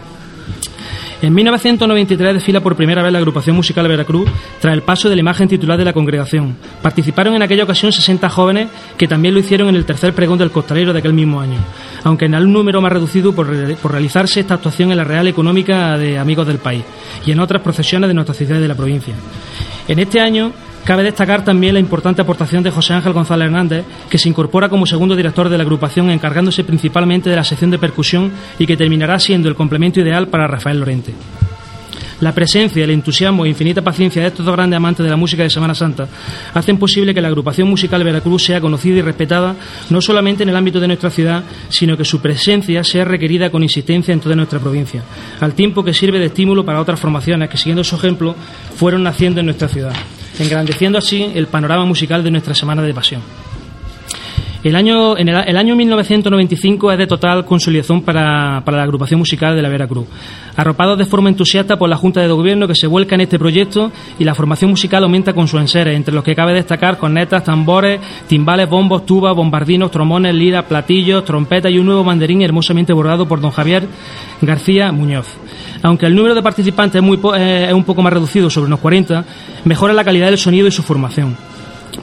En 1993 desfila por primera vez la agrupación musical Veracruz tras el paso de la imagen titular de la congregación. Participaron en aquella ocasión 60 jóvenes que también lo hicieron en el tercer pregón del costalero de aquel mismo año, aunque en un número más reducido por, por realizarse esta actuación en la Real Económica de Amigos del País y en otras procesiones de nuestras ciudades de la provincia. En este año Cabe destacar también la importante aportación de José Ángel González Hernández, que se incorpora como segundo director de la agrupación, encargándose principalmente de la sección de percusión y que terminará siendo el complemento ideal para Rafael Lorente. La presencia, el entusiasmo e infinita paciencia de estos dos grandes amantes de la música de Semana Santa hacen posible que la agrupación musical Veracruz sea conocida y respetada no solamente en el ámbito de nuestra ciudad, sino que su presencia sea requerida con insistencia en toda nuestra provincia, al tiempo que sirve de estímulo para otras formaciones que, siguiendo su ejemplo, fueron naciendo en nuestra ciudad, engrandeciendo así el panorama musical de nuestra Semana de Pasión. El año, en el, el año 1995 es de total consolidación para, para la agrupación musical de la Veracruz, arropados de forma entusiasta por la Junta de Gobierno que se vuelca en este proyecto y la formación musical aumenta con sus enseres, entre los que cabe destacar cornetas, tambores, timbales, bombos, tubas, bombardinos, trombones, liras, platillos, trompetas y un nuevo banderín hermosamente bordado por don Javier García Muñoz. Aunque el número de participantes es, muy po- eh, es un poco más reducido, sobre unos 40, mejora la calidad del sonido y su formación.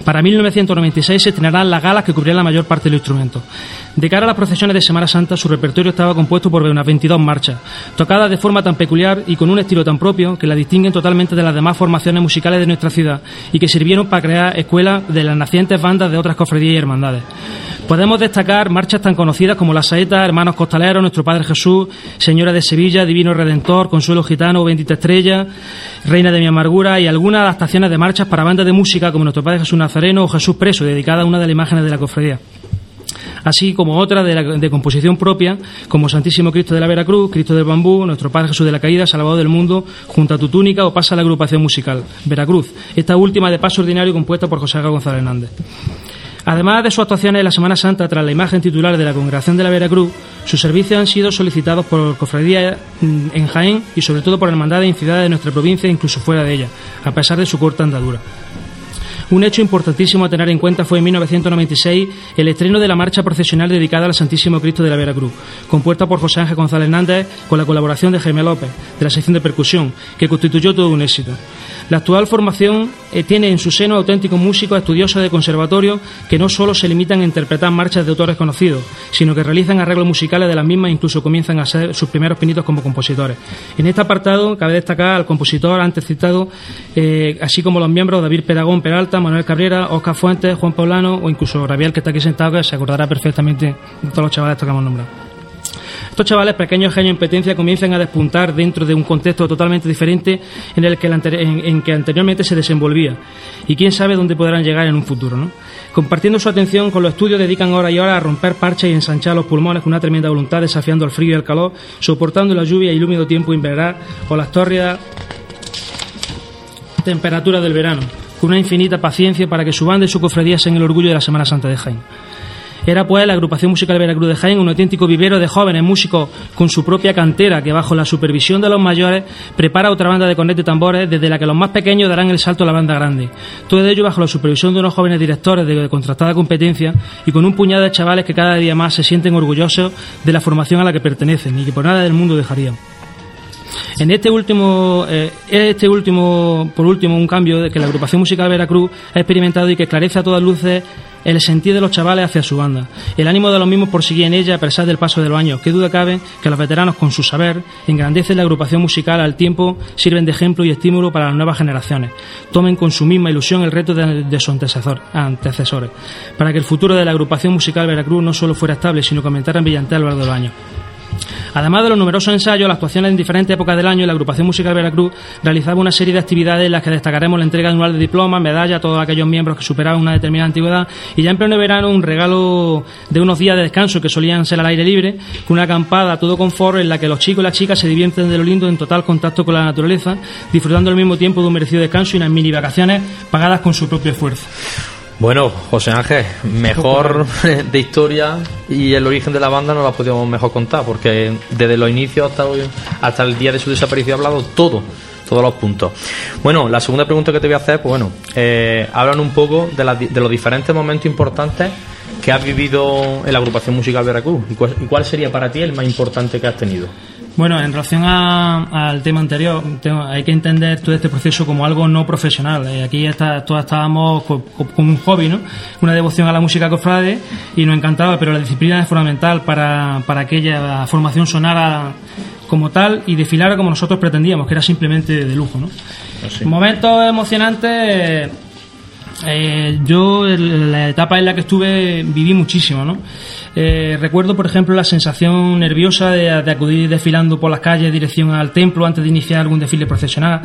Para 1996 se estrenarán las galas que cubrirán la mayor parte del instrumento. De cara a las procesiones de Semana Santa, su repertorio estaba compuesto por unas 22 marchas, tocadas de forma tan peculiar y con un estilo tan propio que la distinguen totalmente de las demás formaciones musicales de nuestra ciudad y que sirvieron para crear escuelas de las nacientes bandas de otras cofradías y hermandades. Podemos destacar marchas tan conocidas como La Saeta, Hermanos Costaleros, Nuestro Padre Jesús, Señora de Sevilla, Divino Redentor, Consuelo Gitano, Bendita Estrella, Reina de mi Amargura y algunas adaptaciones de marchas para bandas de música como Nuestro Padre Jesús Nazareno o Jesús Preso, dedicada a una de las imágenes de la cofradía así como otra de, composición propia, como Santísimo Cristo de la Veracruz, Cristo del Bambú, Nuestro Padre Jesús de la Caída, Salvador del Mundo, junto a tu túnica o pasa la agrupación musical, Veracruz, esta última de paso ordinario compuesta por José González Hernández. Además de sus actuaciones en la Semana Santa tras la imagen titular de la Congregación de la Veracruz, sus servicios han sido solicitados por cofradías mm, en Jaén y sobre todo por hermandades en ciudades de nuestra provincia e incluso fuera de ella, a pesar de su corta andadura. Un hecho importantísimo a tener en cuenta fue en 1996 el estreno de la marcha procesional dedicada al Santísimo Cristo de la Veracruz, compuesta por José Ángel González Hernández con la colaboración de Jaime López, de la sección de percusión, que constituyó todo un éxito. La actual formación eh, tiene en su seno auténticos músicos estudiosos de conservatorio que no solo se limitan a interpretar marchas de autores conocidos, sino que realizan arreglos musicales de las mismas e incluso comienzan a hacer sus primeros pinitos como compositores. En este apartado cabe destacar al compositor antes citado, eh, así como los miembros David Peragón Peralta, Manuel Cabrera, Oscar Fuentes, Juan Paulano o incluso Rabiel que está aquí sentado que se acordará perfectamente de todos los chavales que hemos nombrado. Estos chavales, pequeños genios en potencia, comienzan a despuntar dentro de un contexto totalmente diferente en el que, el anteri- en, anteriormente se desenvolvía. Y quién sabe dónde podrán llegar en un futuro. Compartiendo su atención con los estudios, dedican hora y hora a romper parches y ensanchar los pulmones con una tremenda voluntad, desafiando el frío y el calor, soportando la lluvia y el húmedo tiempo invernal o las tórridas temperaturas del verano, con una infinita paciencia para que su banda y su cofradía sean el orgullo de la Semana Santa de Jaén. Era pues la agrupación musical Veracruz de Jaén un auténtico vivero de jóvenes músicos con su propia cantera que bajo la supervisión de los mayores prepara otra banda de cornetas y tambores desde la que los más pequeños darán el salto a la banda grande. Todo ello bajo la supervisión de unos jóvenes directores de contrastada competencia y con un puñado de chavales que cada día más se sienten orgullosos de la formación a la que pertenecen y que por nada del mundo dejarían. En este último, eh, este último, por último, un cambio que la agrupación musical Veracruz ha experimentado y que esclarece a todas luces el sentido de los chavales hacia su banda. El ánimo de los mismos por seguir en ella a pesar del paso de los años. Qué duda cabe que los veteranos, con su saber, engrandecen la agrupación musical al tiempo, sirven de ejemplo y estímulo para las nuevas generaciones. Tomen con su misma ilusión el reto de, de sus antecesor- antecesores, para que el futuro de la agrupación musical Veracruz no solo fuera estable, sino que aumentara en brillantez a lo largo de los años. Además de los numerosos ensayos, las actuaciones en diferentes épocas del año, la agrupación musical Veracruz realizaba una serie de actividades en las que destacaremos la entrega anual de diplomas, medallas a todos aquellos miembros que superaban una determinada antigüedad y ya en pleno verano un regalo de unos días de descanso que solían ser al aire libre, con una acampada todo confort en la que los chicos y las chicas se divierten de lo lindo en total contacto con la naturaleza, disfrutando al mismo tiempo de un merecido descanso y unas mini vacaciones pagadas con su propio esfuerzo. Bueno, José Ángel, mejor de historia y el origen de la banda no la podíamos mejor contar, porque desde los inicios hasta, hoy- hasta el día de su desaparición ha hablado todo, todos los puntos. Bueno, la segunda pregunta que te voy a hacer, pues bueno, eh, hablan un poco de, di- de los diferentes momentos importantes que has vivido en la agrupación musical Veracruz. ¿Y cuál, y cuál sería para ti el más importante que has tenido? Bueno, en relación a- al tema anterior, tengo- hay que entender todo este proceso como algo no profesional. Eh, aquí está, todos estábamos co- co- con, un hobby, ¿no? Una devoción a la música cofrade y nos encantaba, pero la disciplina es fundamental para, para que aquella formación sonara como tal y desfilara como nosotros pretendíamos, que era simplemente de lujo, ¿no? Momentos emocionantes. Eh, yo en la etapa en la que estuve viví muchísimo, ¿no? Eh, recuerdo, por ejemplo, la sensación nerviosa de, de acudir desfilando por las calles en dirección al templo antes de iniciar algún desfile procesional,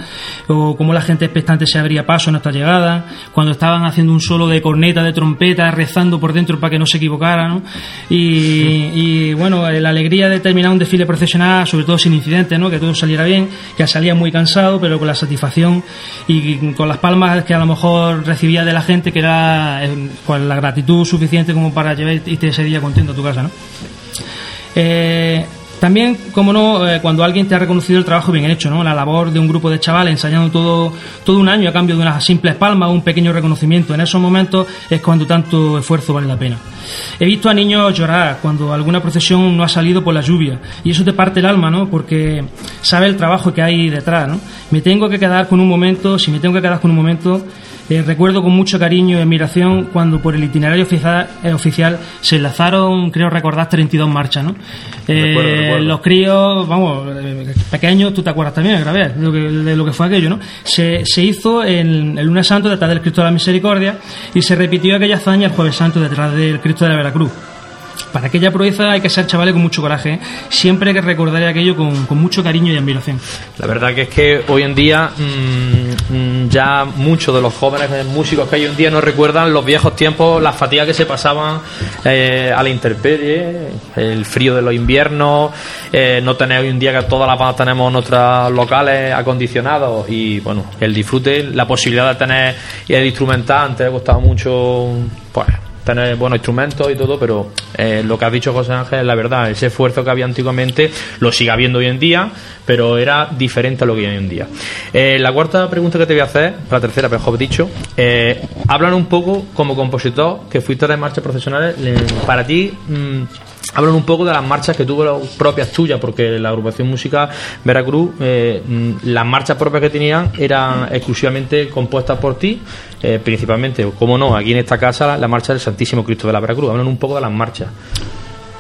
o cómo la gente expectante se abría paso a nuestra llegada, cuando estaban haciendo un solo de corneta, de trompeta, rezando por dentro para que no se equivocara, ¿no? Y, y, bueno, la alegría de terminar un desfile procesional, sobre todo sin incidentes, ¿no? Que todo saliera bien, que salía muy cansado, pero con la satisfacción y con las palmas que a lo mejor recibía de la gente, que era eh, con la gratitud suficiente como para llevar irte ese día contento a tu casa, ¿no? Eh, también, como no, eh, cuando alguien te ha reconocido el trabajo bien hecho, ¿no? La labor de un grupo de chavales ensayando todo, todo un año a cambio de unas simples palmas un pequeño reconocimiento. En esos momentos es cuando tanto esfuerzo vale la pena. He visto a niños llorar cuando alguna procesión no ha salido por la lluvia y eso te parte el alma, ¿no? Porque sabe el trabajo que hay detrás, ¿no? Me tengo que quedar con un momento, si me tengo que quedar con un momento, eh, recuerdo con mucho cariño y admiración cuando por el itinerario oficial, eh, oficial se enlazaron, creo recordar, 32 marchas, ¿no? Eh, Recuerdo, recuerdo. Los críos, vamos, eh, pequeños, tú te acuerdas también, Graver, de lo que, de lo que fue aquello, ¿no? Se, se hizo en el lunes santo detrás del Cristo de la Misericordia y se repitió aquella hazaña el jueves santo detrás del Cristo de la Veracruz. Para aquella proeza hay que ser chavales con mucho coraje, ¿eh? siempre hay que recordar aquello con, mucho cariño y admiración. La verdad que es que hoy en día mm, mm, ya muchos de los jóvenes músicos que hay hoy en día no recuerdan los viejos tiempos, las fatigas que se pasaban eh, a la intemperie, el frío de los inviernos, eh, no tener hoy en día que todas las bandas tenemos nuestros locales acondicionados y bueno, el disfrute, la posibilidad de tener el instrumental, antes costaba mucho pues tener buenos instrumentos y todo, pero eh, lo que has dicho José Ángel es la verdad, ese esfuerzo que había antiguamente lo sigue habiendo hoy en día, pero era diferente a lo que hay hoy en día. Eh, la cuarta pregunta que te voy a hacer, la tercera, mejor dicho, eh, hablan un poco como compositor que fuiste de marchas profesionales, para ti... mm, Hablan un poco de las marchas que tuvo propias tuyas, porque la agrupación música Veracruz, eh, mm, las marchas propias que tenían eran exclusivamente compuestas por ti, eh, principalmente, como no, aquí en esta casa, la, la marcha del Santísimo Cristo de la Veracruz. Hablan un poco de las marchas.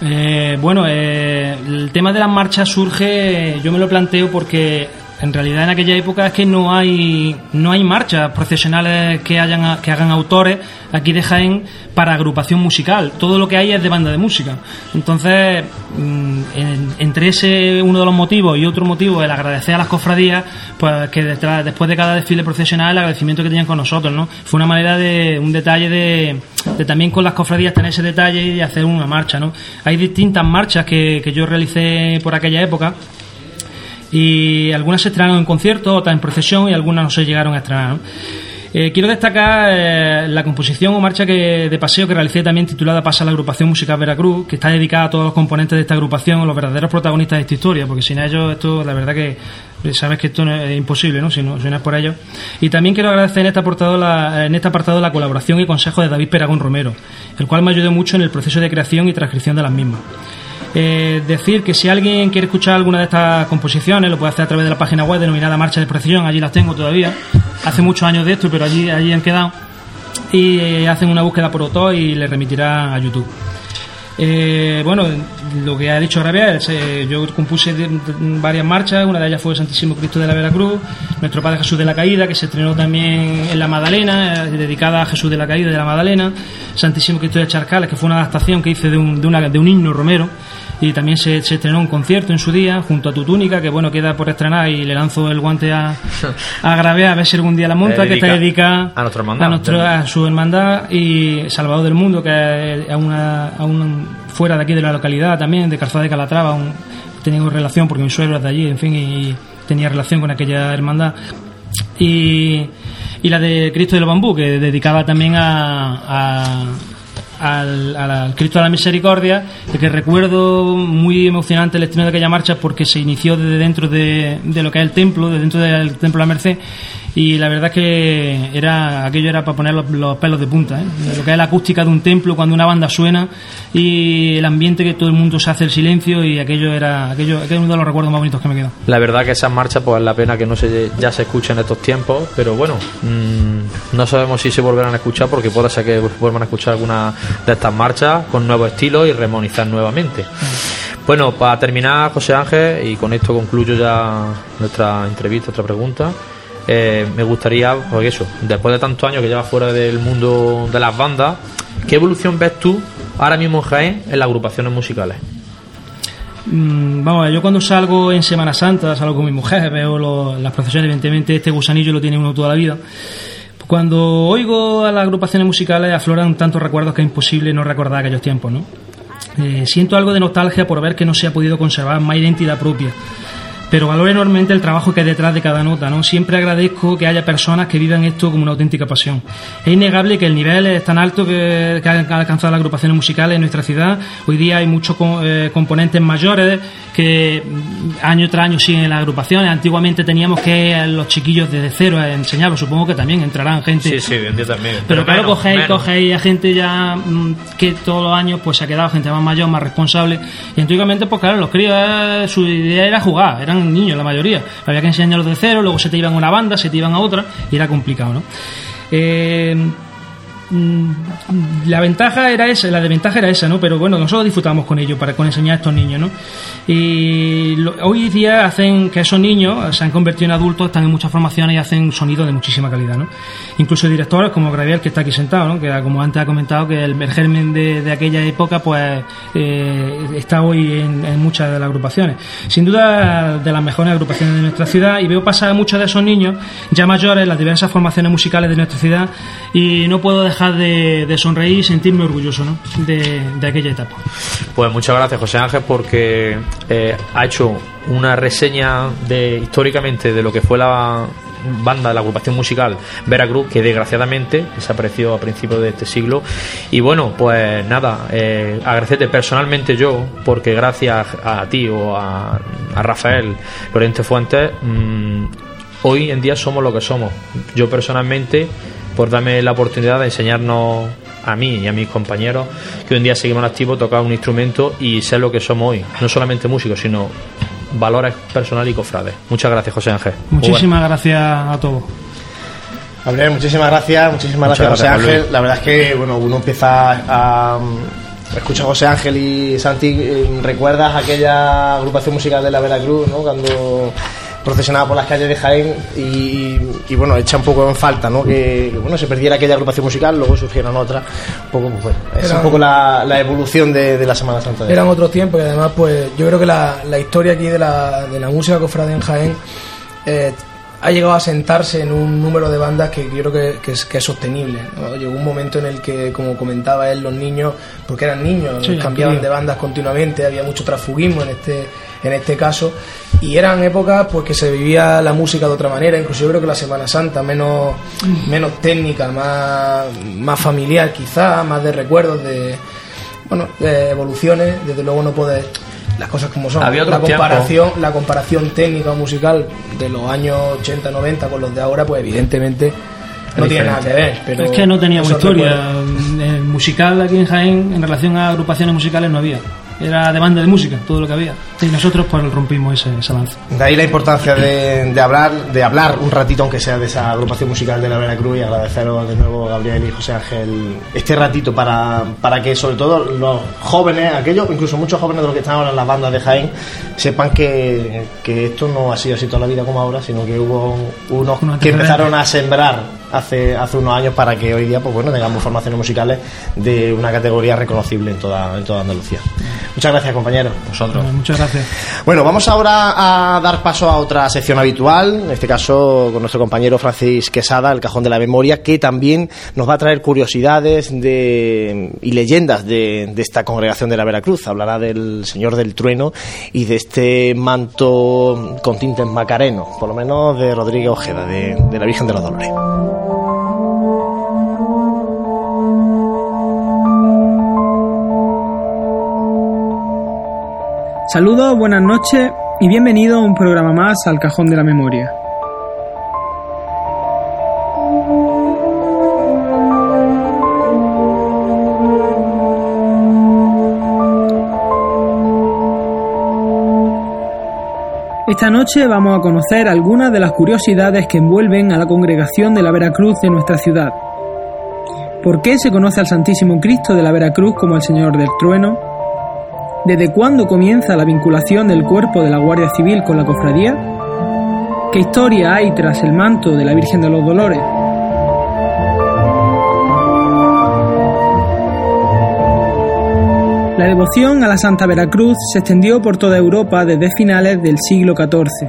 Eh, bueno, eh, el tema de las marchas surge, yo me lo planteo porque en realidad en aquella época es que no hay no hay marchas profesionales que hayan hagan autores aquí de Jaén para agrupación musical. Todo lo que hay es de banda de música. Entonces, mm, en- entre ese uno de los motivos y otro motivo el agradecer a las cofradías, pues que detrás, después de cada desfile profesional el agradecimiento que tenían con nosotros, ¿no? Fue una manera de un detalle de, de también con las cofradías tener ese detalle y hacer una marcha, ¿no? Hay distintas marchas que yo realicé por aquella época y algunas se estrenaron en concierto, otras en procesión y algunas no se llegaron a estrenar. ¿no? Eh, quiero destacar eh, la composición o marcha que, de paseo que realicé también titulada Pasa la agrupación musical Veracruz, que está dedicada a todos los componentes de esta agrupación, los verdaderos protagonistas de esta historia, porque sin ellos esto, la verdad que eh, sabes que esto no es imposible, ¿no? Si no, si no es por ellos. Y también quiero agradecer en este apartado la, en este apartado la colaboración y consejo de David Peragón Romero, el cual me ayudó mucho en el proceso de creación y transcripción de las mismas. Eh, decir que si alguien quiere escuchar alguna de estas composiciones, lo puede hacer a través de la página web denominada Marcha de Procesión, allí las tengo todavía. Hace muchos años de esto, pero allí, allí han quedado. Y eh, hacen una búsqueda por autor y le remitirá a YouTube. Eh, bueno, lo que ha dicho Rabia, yo compuse varias marchas, una de ellas fue Santísimo Cristo de la Veracruz, Nuestro Padre Jesús de la Caída, que se estrenó también en la Magdalena, eh, dedicada a Jesús de la Caída de la Magdalena, Santísimo Cristo de Charcales, que fue una adaptación que hice de un, de una- de un himno romero, y también se, se estrenó un concierto en su día, junto a Tu Túnica, que bueno, queda por estrenar, y le lanzo el guante a, a Gravea, a ver si algún día la monta, que está dedicada a nuestra hermandad. a, nuestro- a su hermandad y Salvador del Mundo, que es a una, a un- fuera de aquí de la localidad también, de Calzada de Calatrava, un, tenía relación porque mi suegro es de allí, en fin, y tenía relación con aquella hermandad. Y, y la de Cristo del Bambú, que dedicaba también a, a- al, al- Cristo de la Misericordia, de que recuerdo muy emocionante el estreno de aquella marcha porque se inició desde dentro de, de lo que es el templo, de dentro del Templo de la Merced, y la verdad es que era aquello era para poner los, los pelos de punta, ¿eh? lo que es la acústica de un templo cuando una banda suena y el ambiente que todo el mundo se hace el silencio y aquello era aquello, aquello es uno de los recuerdos más bonitos que me quedo. La verdad que esas marchas, pues es la pena que no se, ya se escuchen en estos tiempos, pero bueno, mm, no sabemos si se volverán a escuchar porque puede ser que vuelvan a escuchar alguna de estas marchas con nuevos estilos y remonizar nuevamente. Bueno, para terminar, José Ángel, y con esto concluyo ya nuestra entrevista, otra pregunta. eh, me gustaría, porque eso, después de tantos años que llevas fuera del mundo de las bandas, ¿qué evolución ves tú ahora mismo en Jaén en las agrupaciones musicales? Mm, Vamos, yo cuando salgo en Semana Santa, salgo con mi mujer, veo las procesiones, evidentemente este gusanillo lo tiene uno toda la vida. Cuando oigo a las agrupaciones musicales afloran tantos recuerdos que es imposible no recordar aquellos tiempos, ¿no? Eh, siento algo de nostalgia por ver que no se ha podido conservar más identidad propia. Pero valoro enormemente el trabajo que hay detrás de cada nota, ¿no? Siempre agradezco que haya personas que vivan esto como una auténtica pasión. Es innegable que el nivel es tan alto que, que han alcanzado las agrupaciones musicales en nuestra ciudad. Hoy día hay muchos eh, componentes mayores que año tras año siguen en las agrupaciones. Antiguamente teníamos que a los chiquillos desde cero enseñarlos. Supongo que también entrarán gente Sí, sí, yo también. pero, claro, menos, cogéis, menos. cogéis a gente ya mm, que todos los años pues se ha quedado gente más mayor, más responsable. Y antiguamente, pues claro, los críos, eh, su idea era jugar, eran niños la mayoría. Había que enseñarlos de cero, luego se te iban a una banda, se te iban a otra, y era complicado, ¿no? Eh, la ventaja era esa, la desventaja era esa, ¿no? Pero bueno, nosotros disfrutamos con ello para con enseñar a estos niños, ¿no? Hoy día hacen que esos niños se han convertido en adultos, están en muchas formaciones y hacen sonido de muchísima calidad, ¿no? Incluso directores como Graviel, que está aquí sentado, ¿no? Que como antes ha comentado, que el, el germen de, de aquella época, pues, eh, está hoy en, en muchas de las agrupaciones. Sin duda, de las mejores agrupaciones de nuestra ciudad, y veo pasar a muchos de esos niños, ya mayores, las diversas formaciones musicales de nuestra ciudad, y no puedo dejar de, de sonreír y sentirme orgulloso, ¿no? De, aquella etapa. Pues muchas gracias, José Ángel, porque eh, ha hecho una reseña de históricamente de lo que fue la banda la agrupación musical Veracruz, que desgraciadamente desapareció a principios de este siglo. Y bueno, pues nada, eh, agradecerte personalmente yo, porque gracias a ti o a, a Rafael Lorente Fuentes, mm, hoy en día somos lo que somos. Yo personalmente, por darme la oportunidad de enseñarnos a mí y a mis compañeros que hoy en día seguimos activos, tocar un instrumento y ser lo que somos hoy. No solamente músicos, sino valores personales y cofrades. Muchas gracias, José Ángel. Muchísimas gracias a todos. Gabriel, muchísimas gracias, muchísimas gracias, José Ángel. Luis. La verdad es que bueno, uno empieza a mm, escuchar a José Ángel y Santi, eh, recuerdas aquella agrupación musical de la Veracruz, ¿no? Cuando procesionaba por las calles de Jaén y, y, bueno, echa un poco en falta, ¿no? Que, que, bueno, se perdiera aquella agrupación musical, luego surgieron otras, un poco, pues, bueno, es Era- un poco la, la evolución de, de la Semana Santa. de Eran otros tiempos y además, pues yo creo que la, la historia aquí de la, de la música cofrade en Jaén eh, ha llegado a sentarse en un número de bandas que yo creo que, que es, que es sostenible. ¿no? Llegó un momento en el que, como comentaba él, los niños, porque eran niños, Sí, cambiaban de bandas continuamente, había mucho transfugismo en este, en este caso, y eran épocas pues que se vivía la música de otra manera, incluso yo creo que la Semana Santa menos, menos técnica, más, más familiar quizá, más de recuerdos de bueno, de evoluciones, desde luego no puede las cosas como son. Había la comparación, la comparación técnica o musical de los años 80, 90 con los de ahora, pues evidentemente no tiene nada que ver. Pero es que no teníamos historia recuerdos- eh, musical aquí en Jaén en relación a agrupaciones musicales no había. Era de banda de música, todo lo que había. Y nosotros pues rompimos ese, ese avance. De ahí la importancia de, de hablar de hablar un ratito, aunque sea de esa agrupación musical de la Veracruz, y agradeceros de nuevo, Gabriel y José Ángel, este ratito para, para que, sobre todo, los jóvenes, aquellos, incluso muchos jóvenes de los que están ahora en las bandas de Jaén, sepan que, que esto no ha sido así toda la vida como ahora, sino que hubo unos que empezaron a sembrar hace, hace unos años para que hoy día pues bueno tengamos formaciones musicales de una categoría reconocible en toda, en toda Andalucía. Muchas gracias compañeros. Vosotros. muchas gracias. Bueno, vamos ahora a dar paso a otra sección habitual, en este caso con nuestro compañero Francis Quesada, el Cajón de la Memoria, que también nos va a traer curiosidades de, y leyendas de, de esta congregación de la Veracruz. Hablará del Señor del Trueno y de este manto con tintes macareno, por lo menos de Rodríguez Ojeda, de, de la Virgen de los Dolores. Saludos, buenas noches y bienvenido a un programa más al Cajón de la Memoria. Esta noche vamos a conocer algunas de las curiosidades que envuelven a la congregación de la Veracruz de nuestra ciudad. ¿Por qué se conoce al Santísimo Cristo de la Veracruz como el Señor del Trueno? ¿Desde cuándo comienza la vinculación del cuerpo de la Guardia Civil con la cofradía? ¿Qué historia hay tras el manto de la Virgen de los Dolores? La devoción a la Santa Veracruz se extendió por toda Europa desde finales del siglo XIV.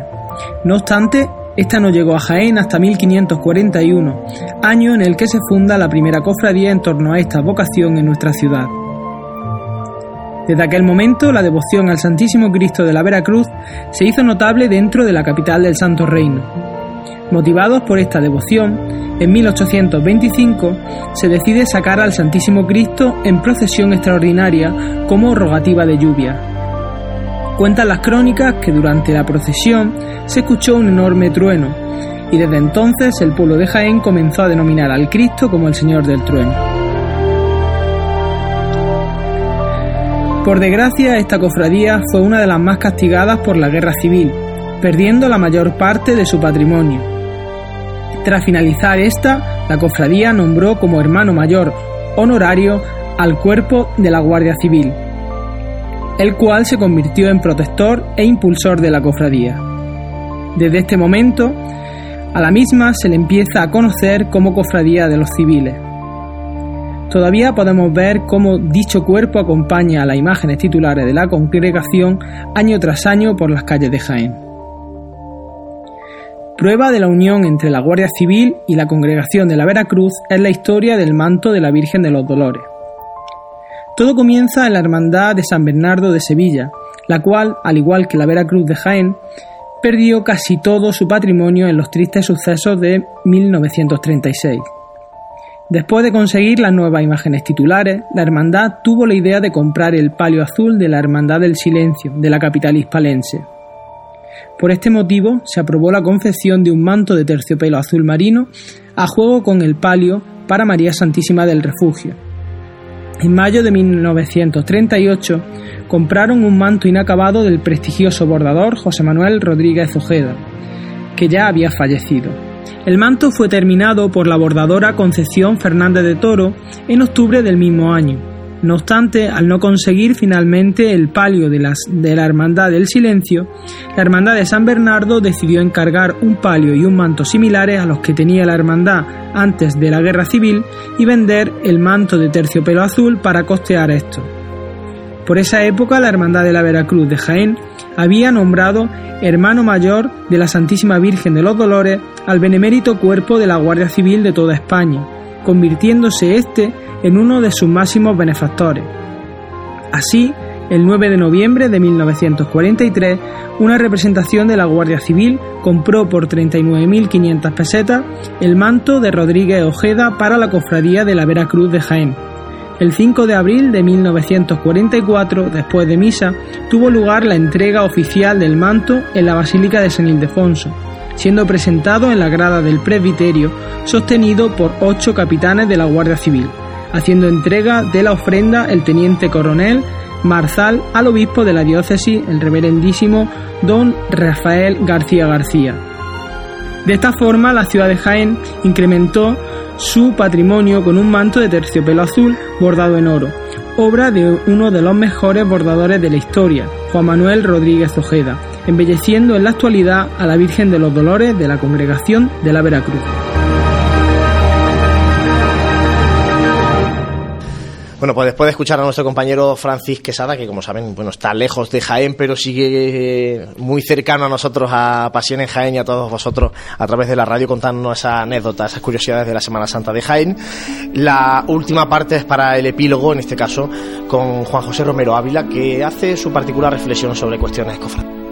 No obstante, esta no llegó a Jaén hasta 1541, año en el que se funda la primera cofradía en torno a esta vocación en nuestra ciudad. Desde aquel momento, la devoción al Santísimo Cristo de la Veracruz se hizo notable dentro de la capital del Santo Reino. Motivados por esta devoción, en 1825 se decide sacar al Santísimo Cristo en procesión extraordinaria como rogativa de lluvia. Cuentan las crónicas que durante la procesión se escuchó un enorme trueno y desde entonces el pueblo de Jaén comenzó a denominar al Cristo como el Señor del Trueno. Por desgracia, esta cofradía fue una de las más castigadas por la guerra civil, perdiendo la mayor parte de su patrimonio. Tras finalizar esta, la cofradía nombró como hermano mayor honorario al cuerpo de la Guardia Civil, el cual se convirtió en protector e impulsor de la cofradía. Desde este momento, a la misma se le empieza a conocer como Cofradía de los Civiles. Todavía podemos ver cómo dicho cuerpo acompaña a las imágenes titulares de la congregación año tras año por las calles de Jaén. Prueba de la unión entre la Guardia Civil y la congregación de la Veracruz es la historia del manto de la Virgen de los Dolores. Todo comienza en la Hermandad de San Bernardo de Sevilla, la cual, al igual que la Veracruz de Jaén, perdió casi todo su patrimonio en los tristes sucesos de 1936. Después de conseguir las nuevas imágenes titulares, la hermandad tuvo la idea de comprar el palio azul de la Hermandad del Silencio, de la capital hispalense. Por este motivo, se aprobó la confección de un manto de terciopelo azul marino a juego con el palio para María Santísima del Refugio. En mayo de 1938 compraron un manto inacabado del prestigioso bordador José Manuel Rodríguez Ojeda, que ya había fallecido. El manto fue terminado por la bordadora Concepción Fernández de Toro en octubre del mismo año. No obstante, al no conseguir finalmente el palio de, las, de la Hermandad del Silencio, la Hermandad de San Bernardo decidió encargar un palio y un manto similares a los que tenía la Hermandad antes de la Guerra Civil y vender el manto de terciopelo azul para costear esto. Por esa época, la Hermandad de la Veracruz de Jaén había nombrado hermano mayor de la Santísima Virgen de los Dolores al benemérito cuerpo de la Guardia Civil de toda España, convirtiéndose este en uno de sus máximos benefactores. Así, el 9 de noviembre de 1943, una representación de la Guardia Civil compró por 39.500 pesetas el manto de Rodríguez Ojeda para la cofradía de la Veracruz de Jaén. El 5 de abril de 1944, después de misa, tuvo lugar la entrega oficial del manto en la Basílica de San Ildefonso, siendo presentado en la grada del presbiterio, sostenido por ocho capitanes de la Guardia Civil, haciendo entrega de la ofrenda el teniente coronel Marzal al obispo de la diócesis, el reverendísimo don Rafael García García. De esta forma, la ciudad de Jaén incrementó su patrimonio con un manto de terciopelo azul bordado en oro, obra de uno de los mejores bordadores de la historia, Juan Manuel Rodríguez Ojeda, embelleciendo en la actualidad a la Virgen de los Dolores de la Congregación de la Veracruz. Bueno, pues después de escuchar a nuestro compañero Francis Quesada, que como saben, bueno, está lejos de Jaén, pero sigue muy cercano a nosotros, a Pasión en Jaén y a todos vosotros a través de la radio contándonos esas anécdotas, esas curiosidades de la Semana Santa de Jaén. La última parte es para el epílogo, en este caso, con Juan José Romero Ávila, que hace su particular reflexión sobre cuestiones cofrades.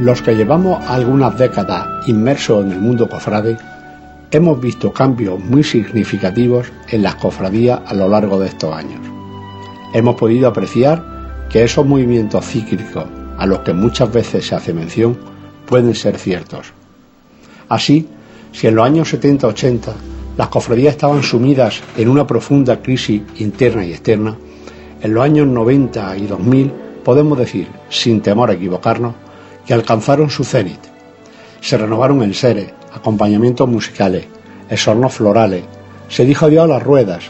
Los que llevamos algunas décadas inmersos en el mundo cofrade, hemos visto cambios muy significativos en las cofradías a lo largo de estos años. Hemos podido apreciar que esos movimientos cíclicos a los que muchas veces se hace mención pueden ser ciertos. Así, si en los años 70-80 las cofradías estaban sumidas en una profunda crisis interna y externa, en los años 90 y 2000 podemos decir, sin temor a equivocarnos, que alcanzaron su cenit. Se renovaron en seres, acompañamientos musicales, exornos florales, se dijo adiós a las ruedas.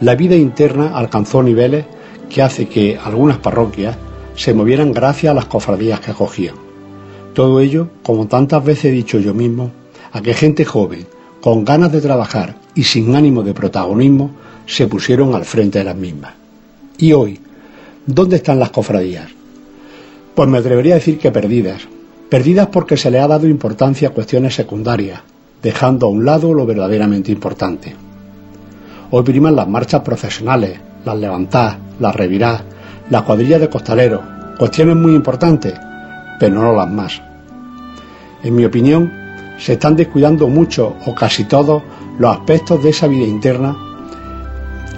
La vida interna alcanzó niveles que hace que algunas parroquias se movieran gracias a las cofradías que acogían. Todo ello, como tantas veces he dicho yo mismo, a que gente joven, con ganas de trabajar y sin ánimo de protagonismo, se pusieron al frente de las mismas. Y hoy, ¿dónde están las cofradías? Pues me atrevería a decir que perdidas. Perdidas porque se le ha dado importancia a cuestiones secundarias, dejando a un lado lo verdaderamente importante. Hoy priman las marchas profesionales, las levantadas, las reviradas, la cuadrilla de costaleros, cuestiones muy importantes, pero no las más. En mi opinión, se están descuidando mucho o casi todos los aspectos de esa vida interna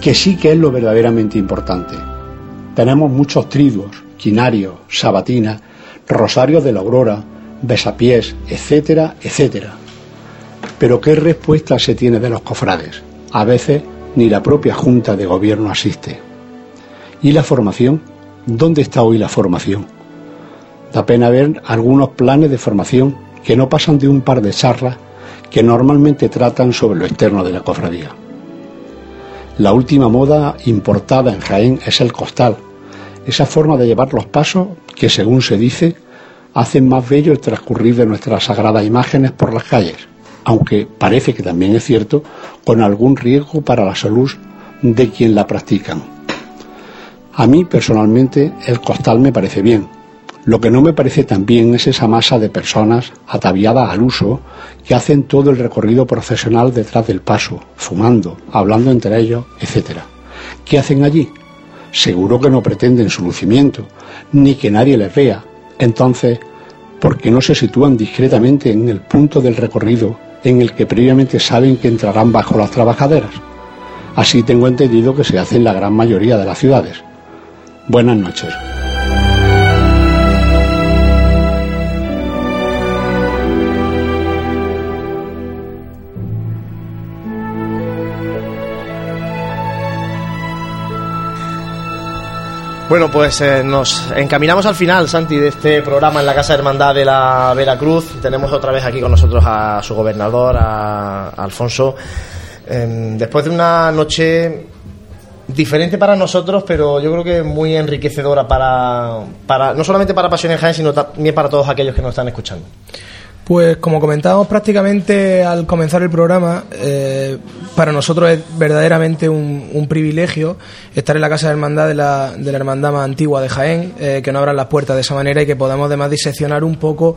que sí que es lo verdaderamente importante. Tenemos muchos triduos, quinario, sabatina, rosario de la aurora, besapiés, etcétera, etcétera. Pero ¿qué respuesta se tiene de los cofrades? A veces ni la propia Junta de Gobierno asiste. ¿Y la formación? ¿Dónde está hoy la formación? Da pena ver algunos planes de formación que no pasan de un par de charlas que normalmente tratan sobre lo externo de la cofradía. La última moda importada en Jaén es el costal, esa forma de llevar los pasos que, según se dice, hacen más bello el transcurrir de nuestras sagradas imágenes por las calles, aunque parece que también es cierto, con algún riesgo para la salud de quien la practican. A mí, personalmente, el costal me parece bien. Lo que no me parece tan bien es esa masa de personas ataviadas al uso que hacen todo el recorrido profesional detrás del paso, fumando, hablando entre ellos, etc. ¿Qué hacen allí? Seguro que no pretenden su lucimiento, ni que nadie les vea. Entonces, ¿por qué no se sitúan discretamente en el punto del recorrido en el que previamente saben que entrarán bajo las trabajaderas? Así tengo entendido que se hace en la gran mayoría de las ciudades. Buenas noches. Bueno, pues eh, nos encaminamos al final, Santi, de este programa en la Casa Hermandad de la Veracruz. Tenemos otra vez aquí con nosotros a su gobernador, a, Alfonso. Em, después de una noche diferente para nosotros, pero yo creo que muy enriquecedora para, para no solamente para Pasiones Jaén, sino también para todos aquellos que nos están escuchando. Pues como comentábamos prácticamente al comenzar el programa, eh, para nosotros es verdaderamente un, privilegio estar en la Casa de Hermandad de la, de la Hermandad más antigua de Jaén, eh, que nos abran las puertas de esa manera y que podamos además diseccionar un poco,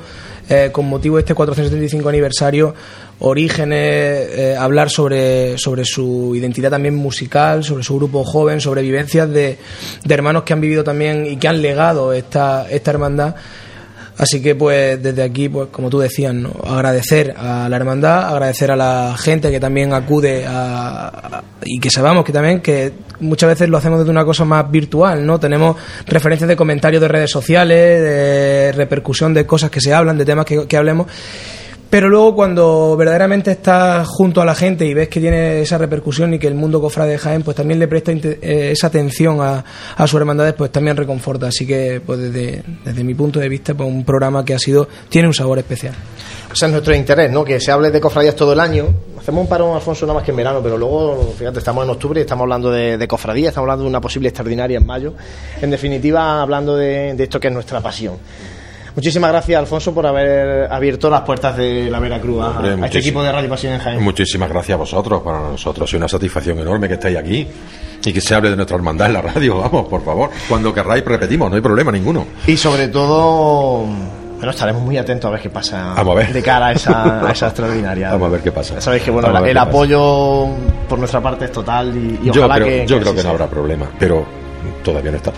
eh, con motivo de este 475 aniversario, orígenes, hablar sobre, sobre su identidad también musical, sobre su grupo joven, sobre vivencias de, de hermanos que han vivido también y que han legado esta, esta hermandad Así que pues desde aquí, pues como tú decías, agradecer a la hermandad, agradecer a la gente que también acude a, y que sabemos que también que muchas veces lo hacemos desde una cosa más virtual, ¿no? Tenemos referencias de comentarios de redes sociales, de repercusión de cosas que se hablan, de temas que hablemos pero luego cuando verdaderamente estás junto a la gente y ves que tiene esa repercusión y que el mundo cofrade de Jaén pues también le presta eh, esa atención a, a sus hermandades, pues también reconforta. Así que pues desde, desde mi punto de vista, pues un programa que ha sido tiene un sabor especial. Ese es nuestro interés, ¿no? Que se hable de cofradías todo el año. Hacemos un parón, Alfonso, nada más que en verano, pero luego, fíjate, estamos en octubre y estamos hablando de, cofradías, estamos hablando de una posible extraordinaria en mayo. En definitiva, hablando de esto que es nuestra pasión. Muchísimas gracias, Alfonso, por haber abierto las puertas de la Veracruz a, a este equipo de Radio Pasión en Jaén. Muchísimas gracias a vosotros. Para nosotros es una satisfacción enorme que estéis aquí y que se hable de nuestra hermandad en la radio. Vamos, por favor. Cuando querráis, repetimos, no hay problema ninguno. Y sobre todo, bueno, estaremos muy atentos a ver qué pasa Vamos a ver. de cara a esa, a esa extraordinaria. Vamos a ver qué pasa. Sabéis que bueno, el pasa. apoyo por nuestra parte es total y, y yo ojalá creo, que, yo creo que no sea. habrá problema, pero todavía no está.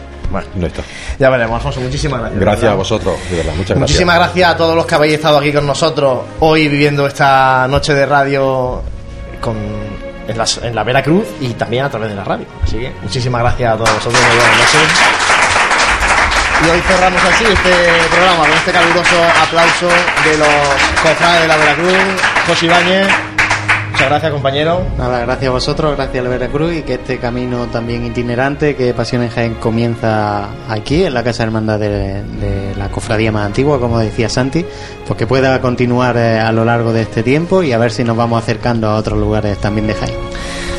No está. Ya veremos, Alfonso, muchísimas gracias. Gracias a vosotros, de verdad. Muchas gracias. Muchísimas gracias a todos los que habéis estado aquí con nosotros hoy viviendo esta noche de radio con, en, la, en la Veracruz y también a través de la radio. Así que muchísimas gracias a todos vosotros. Muy buenas noches. Y hoy cerramos así este programa con este caluroso aplauso de los cofrades de la Veracruz. José Ibáñez, muchas gracias compañero. Nada, gracias a vosotros, gracias al Veracruz y que este camino también itinerante que Pasión en Jaén comienza aquí, en la Casa Hermandad de, de la cofradía más antigua, como decía Santi, pues que pueda continuar eh, a lo largo de este tiempo y a ver si nos vamos acercando a otros lugares también de Jaén.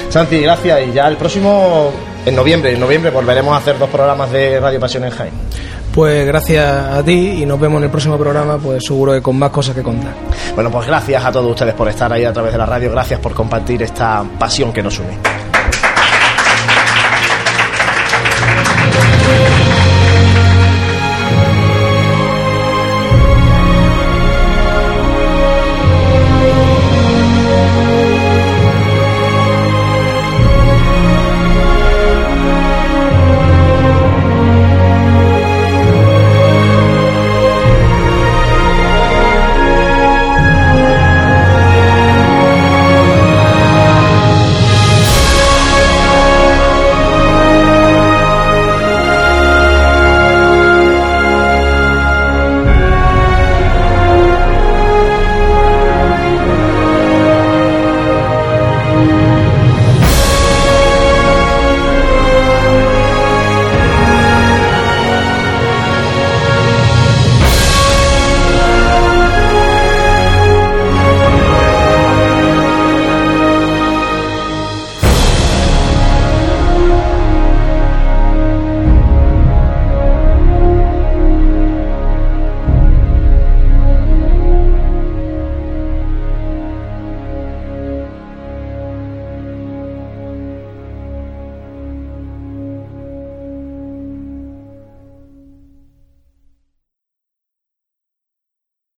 Santi, gracias. Y ya el próximo, en noviembre, en noviembre volveremos a hacer dos programas de Radio Pasión en Jaén. Pues gracias a ti y nos vemos en el próximo programa, pues seguro que con más cosas que contar. Bueno, pues gracias a todos ustedes por estar ahí a través de la radio, gracias por compartir esta pasión que nos une.